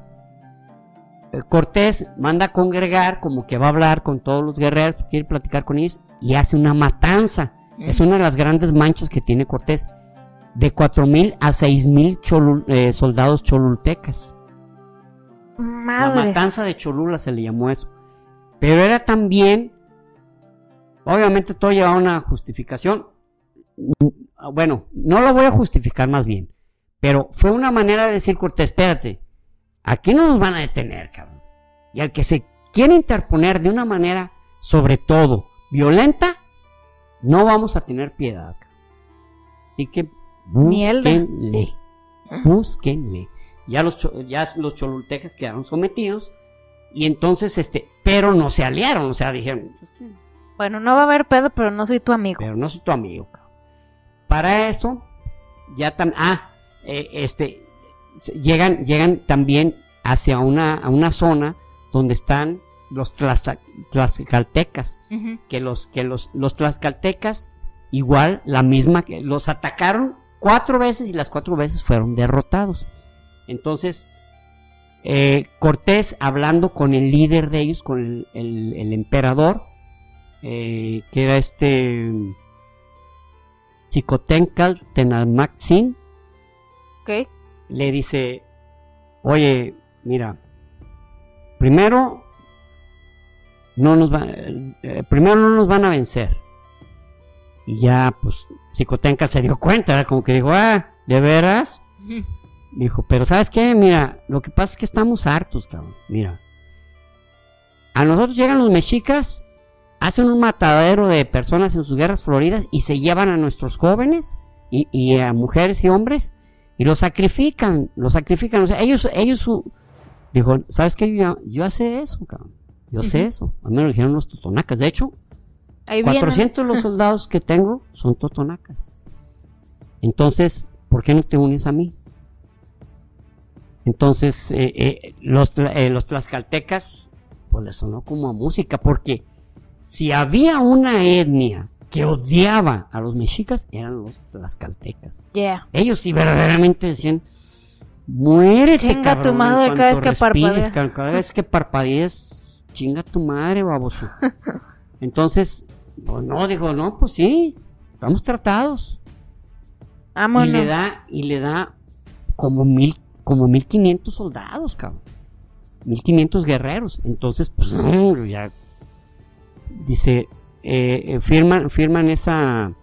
Cortés manda a congregar, como que va a hablar con todos los guerreros, quiere platicar con ellos, y hace una matanza. Es una de las grandes manchas que tiene Cortés, de 4.000 a 6.000 cholul- eh, soldados cholultecas. La Madres. matanza de Cholula se le llamó eso. Pero era también, obviamente todo llevaba una justificación. Mm, Bueno, no lo voy a justificar más bien. Pero fue una manera de decir Cortés, espérate, aquí no nos van a detener, cabrón. Y al que se quiere interponer de una manera, sobre todo, violenta, no vamos a tener piedad. cabrón. Así que búsquenle. Búsquenle. Ya los, ya los cholultecas quedaron sometidos. Y entonces, este, pero no se aliaron, o sea, dijeron, "Es que- Bueno, no va a haber pedo, pero no soy tu amigo. pero no soy tu amigo. cabrón". Para eso, ya también, ah, eh, este, llegan, llegan también hacia una, a una zona donde están los tlaza- tlaxcaltecas, que los, que los, los tlaxcaltecas, igual la misma, que los atacaron cuatro veces y las cuatro veces fueron derrotados. Entonces, eh, Cortés hablando con el líder de ellos, con el, el- el emperador, eh, que era este Chicotencal Tenalmaxin, Ok. Le dice, oye, mira, primero no nos va, eh, primero no nos van a vencer. Y ya, pues, Psicotencal se dio cuenta, como que dijo, ah, ¿de veras? Dijo, pero ¿sabes qué? Mira, lo que pasa es que estamos hartos, cabrón. Mira, a nosotros llegan los mexicas, hacen un matadero de personas en sus guerras floridas y se llevan a nuestros jóvenes y, y a mujeres y hombres y los sacrifican, los sacrifican. O sea, ellos, ellos, su- dijo, ¿sabes qué? Yo, yo sé eso, cabrón. Yo sé Ujú. eso. A mí me lo dijeron los totonacas. De hecho, Ahí vienen. 400 de los soldados que tengo son totonacas. Entonces, ¿por qué no te unes a mí? Entonces, eh, eh, los, eh, los tlaxcaltecas, pues les sonó como a música, porque si había una etnia que odiaba a los mexicas, eran los tlaxcaltecas. Yeah. Ellos sí verdaderamente decían, muérete, Chinga cabrón, tu madre cada vez que respires, parpadeas". cabrón, Cada vez (laughs) que parpadees, chinga tu madre, baboso. (laughs) Entonces, pues no, dijo, no, pues sí, estamos tratados. Vámonos. Y le da, y le da como mil, como mil quinientos soldados, cabrón. Mil quinientos guerreros. Entonces, pues, (laughs) ya. Dice, eh, eh, firman, firman esa,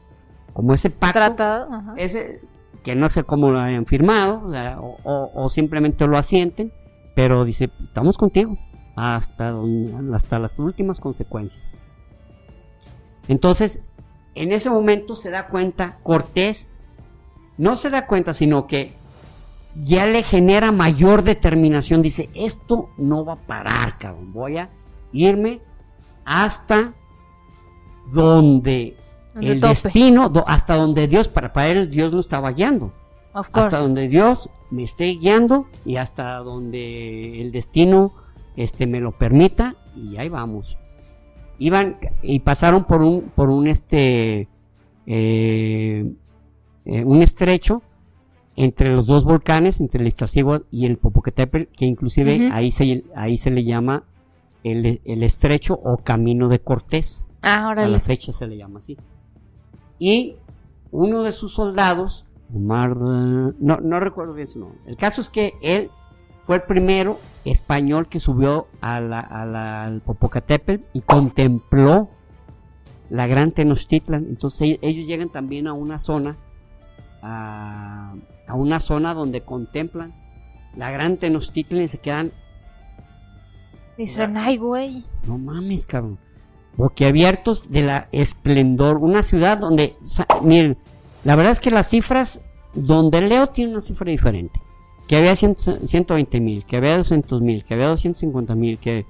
como ese pacto Tratado. Ajá. ese que no sé cómo lo hayan firmado o, sea, o- o- o simplemente lo asienten pero dice estamos contigo hasta hasta las últimas consecuencias entonces en ese momento se da cuenta Cortés no se da cuenta sino que ya le genera mayor determinación dice esto no va a parar cabrón voy a irme hasta donde el destino, do- hasta donde Dios, para, para él Dios lo estaba guiando, hasta donde Dios me esté guiando y hasta donde el destino este, me lo permita y ahí vamos. Iban y pasaron por un, por un este, eh, eh, un estrecho entre los dos volcanes, entre el Iztaccíhuatl y el Popocatépetl, que inclusive ahí se, ahí se le llama el, el estrecho o camino de Cortés. Ah, A la fecha se le llama así. Y uno de sus soldados, Omar, eh, no, no recuerdo bien su nombre. El caso es que él fue el primero español que subió a la- a la- al Popocatépetl y contempló la gran Tenochtitlan. Entonces ellos llegan también a una zona, a, a una zona donde contemplan la gran Tenochtitlan y se quedan Dicen, ay, güey. no mames, cabrón. Boquiabiertos de la esplendor. Una ciudad donde, miren, la verdad es que las cifras, donde leo tiene una cifra diferente. Que había 100 120 mil, que había 200 mil, que había 250 mil, que...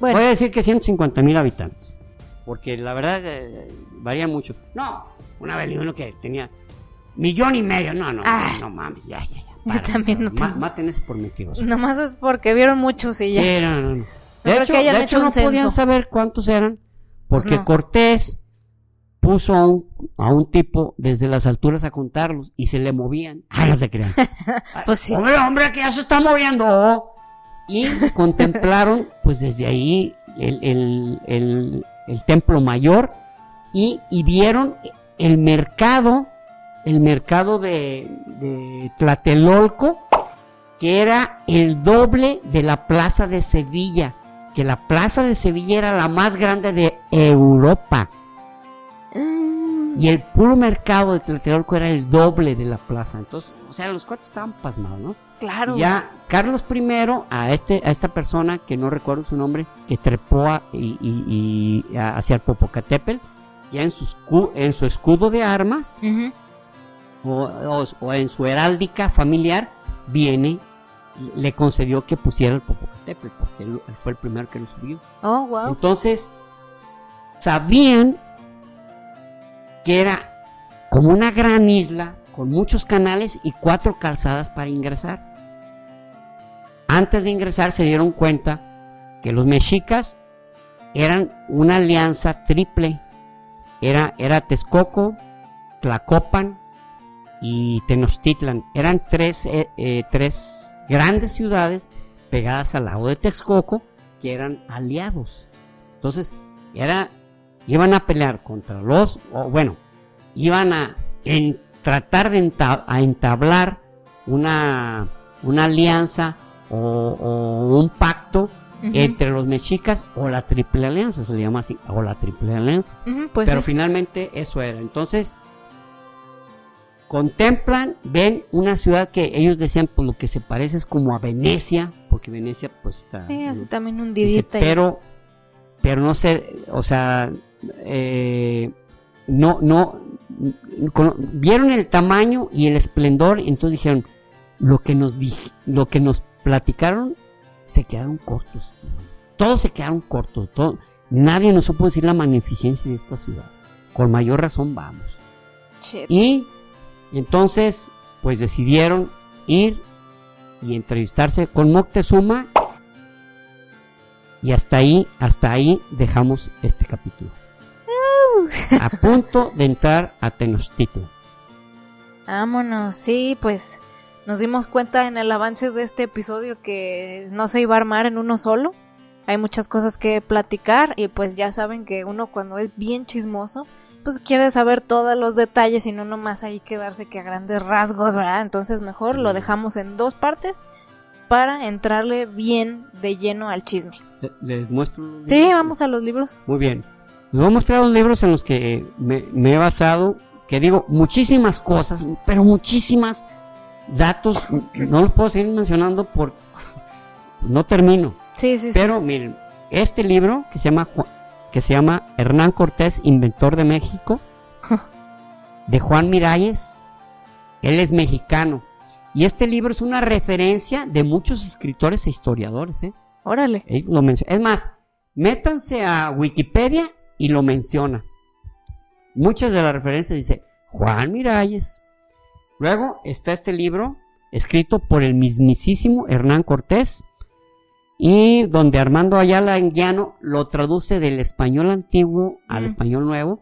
Bueno, Voy a decir que 150 mil habitantes. Porque la verdad eh, varía mucho. No, una vez leí uno que tenía millón y medio. No, no, Ah. no, no mames, ya, ya, ya. Yo también no tengo. Maten ese por mentiroso. nomás es porque vieron muchos y ya. Sí, no, no, no. De hecho, de hecho no podían saber cuántos eran, porque No. Cortés puso a un, a un tipo desde las alturas a contarlos y se le movían. Ah, no se crean. (laughs) Pues sí. Hombre, hombre, que ya se está moviendo. Y contemplaron, pues desde ahí, el, el- el- el templo mayor y, y vieron el mercado, el mercado de, de Tlatelolco, que era el doble de la plaza de Sevilla, que la plaza de Sevilla era la más grande de Europa. Mm, Y el puro mercado de Tlatelolco era el doble de la plaza. Entonces, o sea, los cuates estaban pasmados, ¿no? claro. Ya Carlos I, a, este, a esta persona que no recuerdo su nombre, que trepó a- y, y- y a- hacia el Popocatépetl, ya en su, escu- en su escudo de armas o- o en su heráldica familiar, viene, le concedió que pusiera el Popocatépetl, porque él, él fue el primero que lo subió. Oh, wow. Entonces, sabían que era como una gran isla con muchos canales y cuatro calzadas para ingresar. antes de ingresar se dieron cuenta que los mexicas eran una alianza triple. Era, era Texcoco, Tlacopan y Tenochtitlan. Eran tres, eh, eh, tres grandes ciudades pegadas al lago de Texcoco que eran aliados. Entonces, era, iban a pelear contra los, o bueno, iban a tratar de a entablar una, una alianza o, un pacto entre los mexicas o la triple alianza, se le llama así, o la triple alianza. Pues Pero finalmente eso era. Entonces, contemplan, ven una ciudad que ellos decían, por pues, lo que se parece es como a Venecia, porque Venecia pues está... Sí, así también un didita. pero, pero no sé, o sea, eh, no, no, vieron el tamaño y el esplendor, y entonces dijeron, lo que nos, lo que nos platicaron, se quedaron cortos. Todos se quedaron cortos. Todo, nadie nos supo decir la magnificencia de esta ciudad. Con mayor razón vamos. Y entonces, pues decidieron ir y entrevistarse con Moctezuma. Y hasta ahí, hasta ahí dejamos este capítulo. A punto de entrar a Tenochtitlan. Vámonos, sí, pues nos dimos cuenta en el avance de este episodio que no se iba a armar en uno solo. Hay muchas cosas que platicar y pues ya saben que uno cuando es bien chismoso, pues quiere saber todos los detalles y no nomás ahí quedarse que a grandes rasgos, ¿verdad? Entonces mejor lo dejamos en dos partes para entrarle bien de lleno al chisme. ¿Les muestro? Sí, vamos a los libros. Muy bien. Les voy a mostrar los libros en los que me, me he basado, que digo muchísimas cosas, pero muchísimas datos, no los puedo seguir mencionando por (laughs) no termino. Sí, sí, Pero miren, este libro que se llama que se llama Hernán Cortés, inventor de México, de Juan Miralles, él es mexicano. Y este libro es una referencia de muchos escritores e historiadores, ¿eh? Órale. Lo es más, métanse a Wikipedia y lo menciona. Muchas de las referencias dice Juan Miralles, Luego está este libro escrito por el mismísimo Hernán Cortés y donde Armando Ayala en llano lo traduce del español antiguo al español nuevo.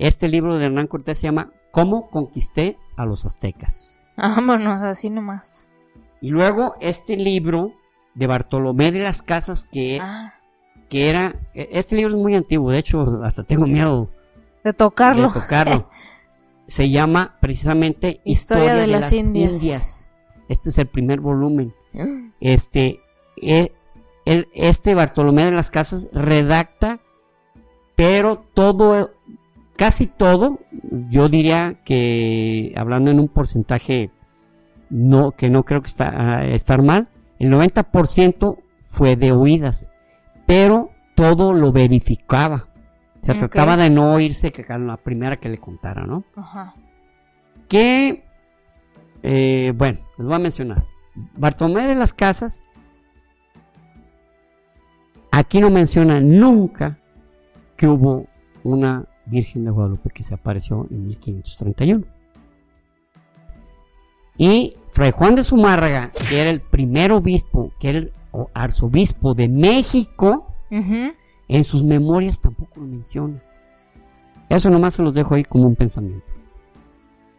Este libro de Hernán Cortés se llama Cómo conquisté a los aztecas. Vámonos, así nomás. Y luego este libro de Bartolomé de las Casas que, ah. que era... E, este libro es muy antiguo, de hecho hasta tengo miedo de tocarlo. De tocarlo. (laughs) se llama precisamente Historia, de, las, Indias. Este es el primer volumen. (gasps) Este, este Bartolomé de las Casas redacta, pero todo, casi todo, yo diría que hablando en un porcentaje no, que no creo que está, estar mal, el 90% fue de oídas, pero todo lo verificaba. Se trataba de no oírse que la primera que le contara, ¿no? Ajá. Que, eh, bueno, les voy a mencionar. Bartolomé de las Casas, aquí no menciona nunca que hubo una Virgen de Guadalupe que se apareció en 1531. Y Fray Juan de Zumárraga, que era el primer obispo, que era el arzobispo de México, en sus memorias tampoco lo menciona. Eso nomás se los dejo ahí como un pensamiento.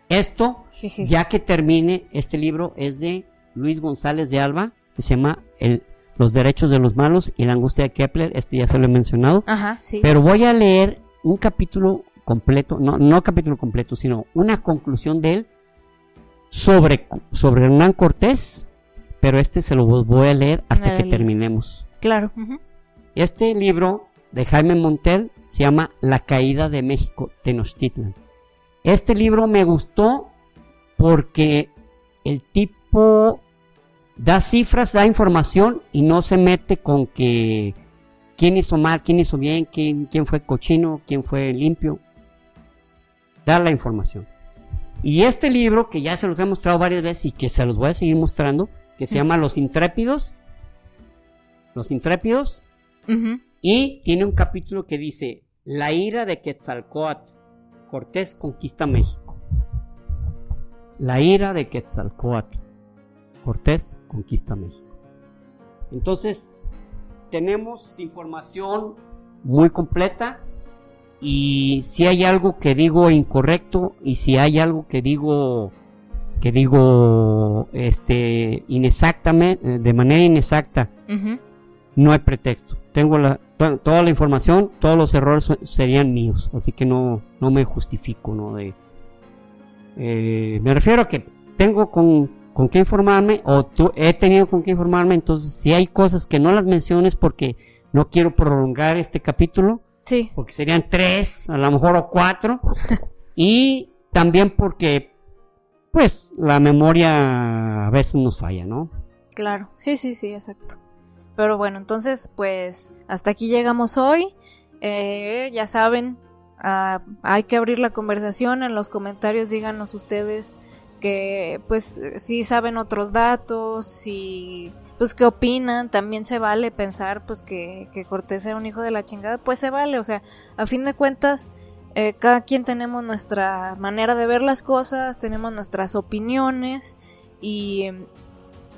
Esto, ya que termine, este libro es de Luis González de Alba, que se llama Los derechos de los malos y la angustia de Kepler. Este ya se lo he mencionado. Ajá, sí. Pero voy a leer un capítulo completo, no, no capítulo completo, sino una conclusión de él sobre, sobre Hernán Cortés. Pero este se lo voy a leer hasta que terminemos. Claro. Este libro de Jaime Montel se llama La caída de México, Tenochtitlan. Este libro me gustó porque el tipo da cifras, da información y no se mete con que quién hizo mal, quién hizo bien, quién, quién fue cochino, quién fue limpio. Da la información. Y este libro, que ya se los he mostrado varias veces y que se los voy a seguir mostrando, que se llama Los Intrépidos. Los Intrépidos y tiene un capítulo que dice, la ira de Quetzalcoatl, Cortés conquista México. La ira de Quetzalcoatl, Cortés conquista México. Entonces, tenemos información muy completa y si hay algo que digo incorrecto y si hay algo que digo que digo este inexactamente de manera inexacta no hay pretexto. Tengo la, to- toda la información todos los errores serían míos así que no no me justifico no de eh, me refiero a que tengo con con qué informarme o tú, he tenido con qué informarme entonces si hay cosas que no las menciones porque no quiero prolongar este capítulo Sí, porque serían tres, a lo mejor o cuatro, (laughs) y también porque, pues, la memoria a veces nos falla, ¿no? claro. Sí, sí, sí, exacto. Pero bueno, entonces, pues, hasta aquí llegamos hoy. Eh, ya saben, ah, hay que abrir la conversación. En los comentarios díganos ustedes que, pues, si saben otros datos, si, pues, qué opinan. También se vale pensar, pues, que, que Cortés era un hijo de la chingada. Pues se vale, o sea, a fin de cuentas, eh, cada quien tenemos nuestra manera de ver las cosas, tenemos nuestras opiniones y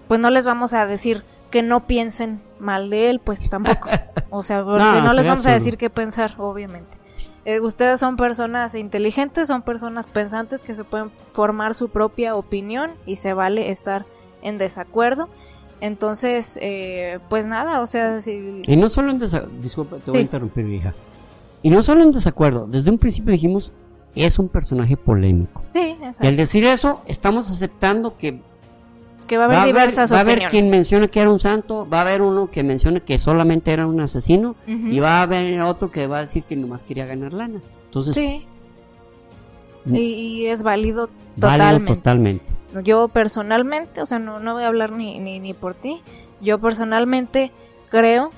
pues no les vamos a decir que no piensen mal de él, pues tampoco. (laughs) O sea, No, no, les vamos a decir qué pensar, obviamente. Eh, ustedes son personas inteligentes, son personas pensantes que se pueden formar su propia opinión y se vale estar en desacuerdo. Entonces, eh, pues nada, o sea, si... Y no solo en desacuerdo, disculpa, te voy a interrumpir, hija. Y no solo en desacuerdo, desde un principio dijimos, es un personaje polémico. Sí, Y al exacto. decir eso, estamos aceptando que que va a haber diversas va a haber opiniones. quien mencione que era un santo, va a haber uno que mencione que solamente era un asesino, y va a haber otro que va a decir que nomás quería ganar lana. Entonces, Sí. Mm. Y, y es válido válido totalmente. totalmente. Yo personalmente, o sea, no, no voy a hablar ni, ni, ni por ti, yo personalmente creo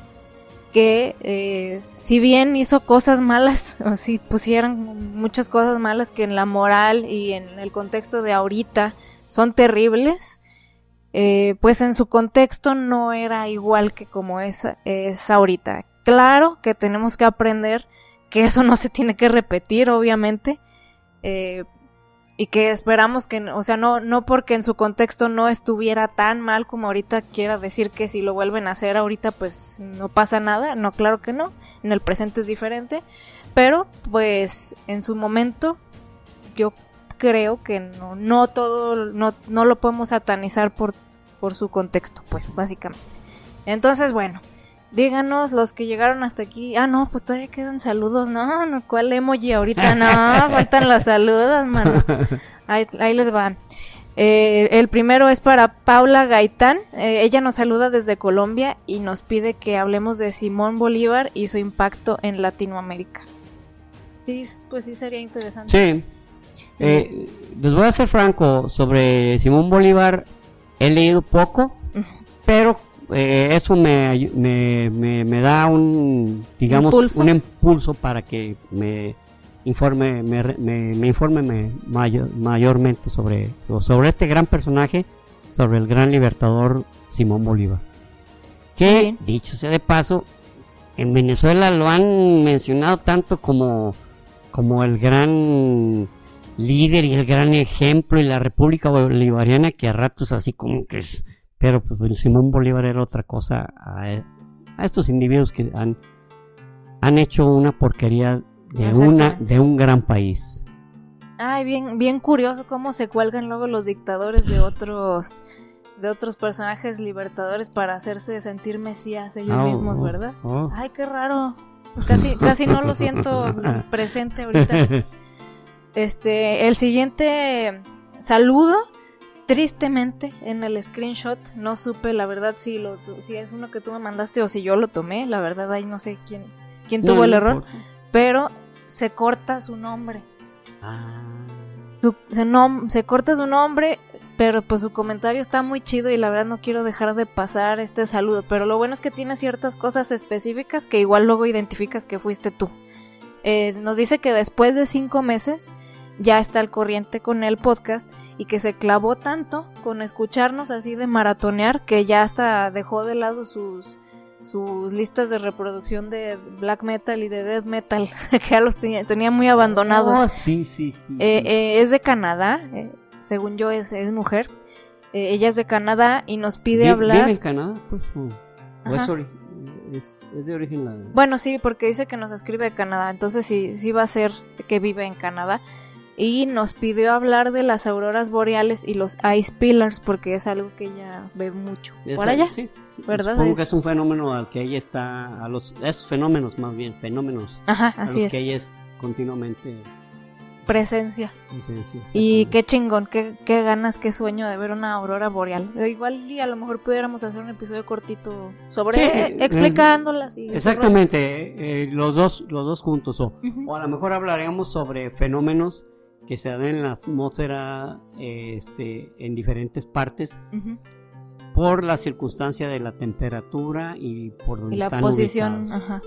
que eh, si bien hizo cosas malas, (laughs) o si pusieran muchas cosas malas que en la moral y en el contexto de ahorita son terribles, eh, pues en su contexto no era igual que como es, es ahorita. Claro que tenemos que aprender que eso no se tiene que repetir, obviamente, eh, y que esperamos que, o sea, no, no porque en su contexto no estuviera tan mal como ahorita quiera decir que si lo vuelven a hacer ahorita pues no pasa nada, no, claro que no, en el presente es diferente, pero pues en su momento yo creo que no, no todo, no, no lo podemos satanizar por, por su contexto, pues básicamente. Entonces, bueno, díganos los que llegaron hasta aquí. Ah, no, pues todavía quedan saludos. No, no ¿cuál emoji ahorita? No, (laughs) faltan las saludos, mano. Ahí, ahí les van. Eh, el primero es para Paula Gaitán. Eh, ella nos saluda desde Colombia y nos pide que hablemos de Simón Bolívar y su impacto en Latinoamérica. Sí, pues sí sería interesante. Sí. Eh, les voy a ser franco, sobre Simón Bolívar he leído poco, pero eh, eso me, me, me- me da un, digamos, Impulso. un impulso para que me informe, me, informe me- mayor- mayormente sobre, sobre este gran personaje, sobre el gran libertador Simón Bolívar. Que, dicho sea de paso, en Venezuela lo han mencionado tanto como, como el gran líder y el gran ejemplo y la República Bolivariana que a ratos así como que es, pero pues Simón Bolívar era otra cosa a, a estos individuos que han, han hecho una porquería de una de un gran país. Ay, bien, bien curioso cómo se cuelgan luego los dictadores de otros de otros personajes libertadores para hacerse sentir mesías ellos Ah, mismos, oh, ¿verdad? oh. Ay, qué raro. Casi, casi no lo siento (laughs) presente ahorita. (laughs) Este, el siguiente saludo, tristemente, en el screenshot, no supe la verdad si lo si es uno que tú me mandaste o si yo lo tomé, la verdad ahí no sé quién, quién No, tuvo el error, pero se corta su nombre. Ah. Su- se, nom- se corta su nombre, pero pues su comentario está muy chido y la verdad no quiero dejar de pasar este saludo. Pero lo bueno es que tiene ciertas cosas específicas que igual luego identificas que fuiste tú. Eh, nos dice que después de cinco meses ya está al corriente con el podcast y que se clavó tanto con escucharnos así de maratonear que ya hasta dejó de lado sus sus listas de reproducción de black metal y de death metal (laughs) que ya los tenía, tenía muy abandonados. Oh, sí, sí, sí. Eh, sí. eh, es de Canadá, eh, según yo es, es mujer. Eh, ella es de Canadá y nos pide hablar. ¿Vive en Canadá? Pues, oh. ¿O es, de origen Bueno, sí, porque dice que nos escribe de Canadá, entonces sí, sí va a ser que vive en Canadá. Y nos pidió hablar de las auroras boreales y los ice pillars, porque es algo que ella ve mucho. es ¿Por allá? Sí, sí, ¿Verdad? Supongo Es- que es un fenómeno al que ella está, a los, esos fenómenos más bien, fenómenos Ajá, a los es. que ella es continuamente Presencia. Y qué chingón, qué, qué ganas, qué sueño de ver una aurora boreal. Eh, Igual y a lo mejor pudiéramos hacer un episodio cortito sobre Sí, eh, explicándolas y Exactamente, eh, los dos, los dos juntos. O, o a lo mejor hablaremos sobre fenómenos que se dan en la atmósfera este, en diferentes partes por la circunstancia de la temperatura y por donde y la están posición, ubicados. ajá.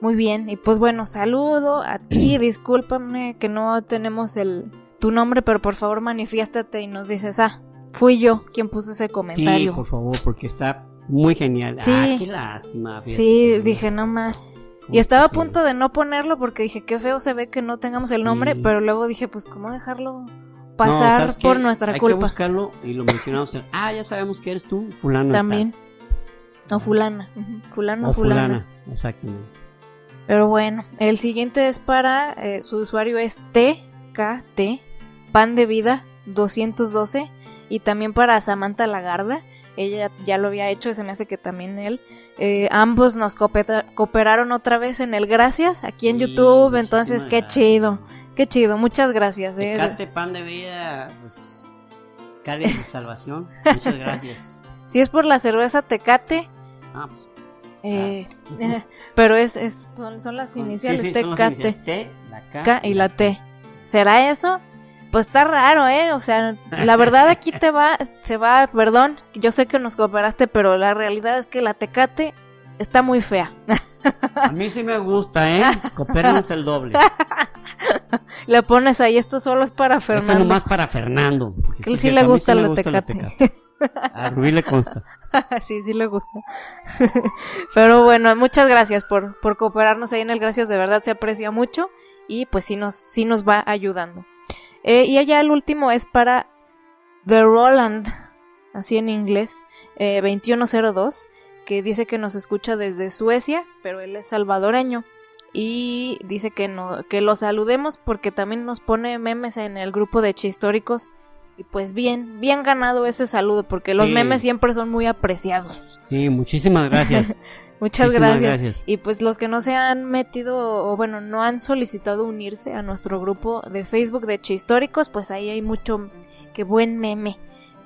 Muy bien, y pues bueno, saludo a ti, (clears throat) discúlpame que no tenemos el tu nombre, pero por favor manifiéstate y nos dices, ah, fui yo quien puso ese Sí, comentario. por favor, porque está muy genial. Sí. Ah, qué lástima. fíjate Sí, dije, no más. Y estaba a sí. punto de no ponerlo porque dije, qué feo se ve que no tengamos el nombre, Sí. pero luego dije, pues, ¿cómo dejarlo pasar por nuestra Hay culpa? que buscarlo y lo mencionamos. en- ah, ya sabemos que eres tú, fulano. También. tal. O fulana. Fulano, O fulana. fulana, exactamente. Pero bueno, el siguiente es para, eh, su usuario es TKT, Pan de Vida 212, y también para Samantha Lagarda, ella ya lo había hecho, se me hace que también él. Eh, ambos nos cooperaron otra vez en el gracias aquí en Sí, YouTube, entonces qué gracias. chido, qué chido, muchas gracias. eh. Tecate, pan de vida, pues, de salvación. Muchas gracias. (laughs) Si es por la cerveza Tecate, Ah, pues, eh, (laughs) pero es, es son, son las iniciales sí, sí, son las Tecate. iniciales. T, la K, K y la T. ¿Será eso? Pues está raro, ¿eh? O sea, (laughs) la verdad aquí te va, se va, perdón, yo sé que nos cooperaste, pero la realidad es que la Tecate está muy fea. A mí sí me gusta, ¿eh? Coopéranos el doble. (laughs) Le pones ahí, esto solo es para Esto Fernando. nomás para Fernando. él sí, le gusta la gusta Tecate. A Rubí le consta. (laughs) sí, sí le gusta. (laughs) pero bueno, muchas gracias por, por cooperarnos ahí en el gracias, de verdad se aprecia mucho y pues sí nos, sí nos va ayudando. Eh, y allá el último es para The Roland, así en inglés, eh, 2102, que dice que nos escucha desde Suecia, pero él es salvadoreño. Y dice que, no, que lo saludemos porque también nos pone memes en el grupo de históricos. Y pues bien, bien ganado ese saludo, porque los Sí. memes siempre son muy apreciados. Sí, muchísimas gracias. (laughs) Muchas gracias. Y pues los que no se han metido, o bueno, no han solicitado unirse a nuestro grupo de Facebook de Históricos, pues ahí hay mucho, que buen meme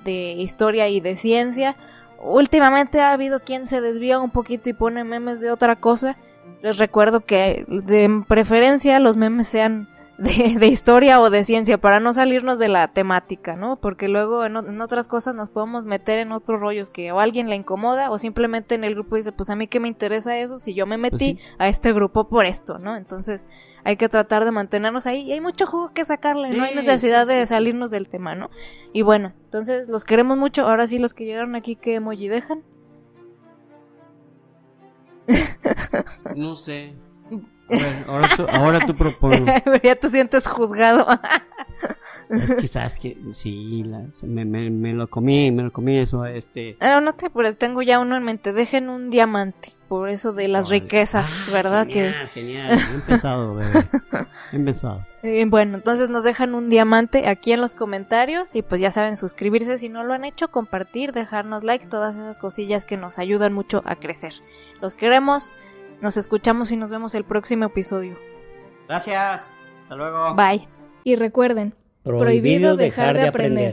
de historia y de ciencia. Últimamente ha habido quien se desvía un poquito y pone memes de otra cosa. Les recuerdo que de preferencia los memes sean de, de historia o de ciencia para no salirnos de la temática, ¿no? Porque luego en, otras cosas nos podemos meter en otros rollos que o a alguien le incomoda o simplemente en el grupo dice, pues a mí que me interesa eso si yo me metí sí. a este grupo por esto, ¿no? Entonces hay que tratar de mantenernos ahí y hay mucho juego que sacarle, no hay necesidad sí, de salirnos del tema, ¿no? Y bueno, entonces los queremos mucho, ahora sí los que llegaron aquí, ¿qué emoji dejan? No sé. (laughs) Ahora tú, ahora tú propones. (laughs) ya te sientes juzgado. Es que sabes que sí, me, me, me lo comí, me lo comí eso, este. Pero no te apures, tengo ya uno en mente. Dejen un diamante. Por eso de las riquezas, Ah, ¿verdad? Genial, genial. Bien pensado, bebé. Pensado. Que, (laughs) eh, bueno, entonces nos dejan un diamante aquí en los comentarios. Y pues ya saben, suscribirse si no lo han hecho, compartir, dejarnos like, todas esas cosillas que nos ayudan mucho a crecer. Los queremos, nos escuchamos y nos vemos el próximo episodio. Gracias. Hasta luego. Bye. Y recuerden, Prohibido dejar de aprender.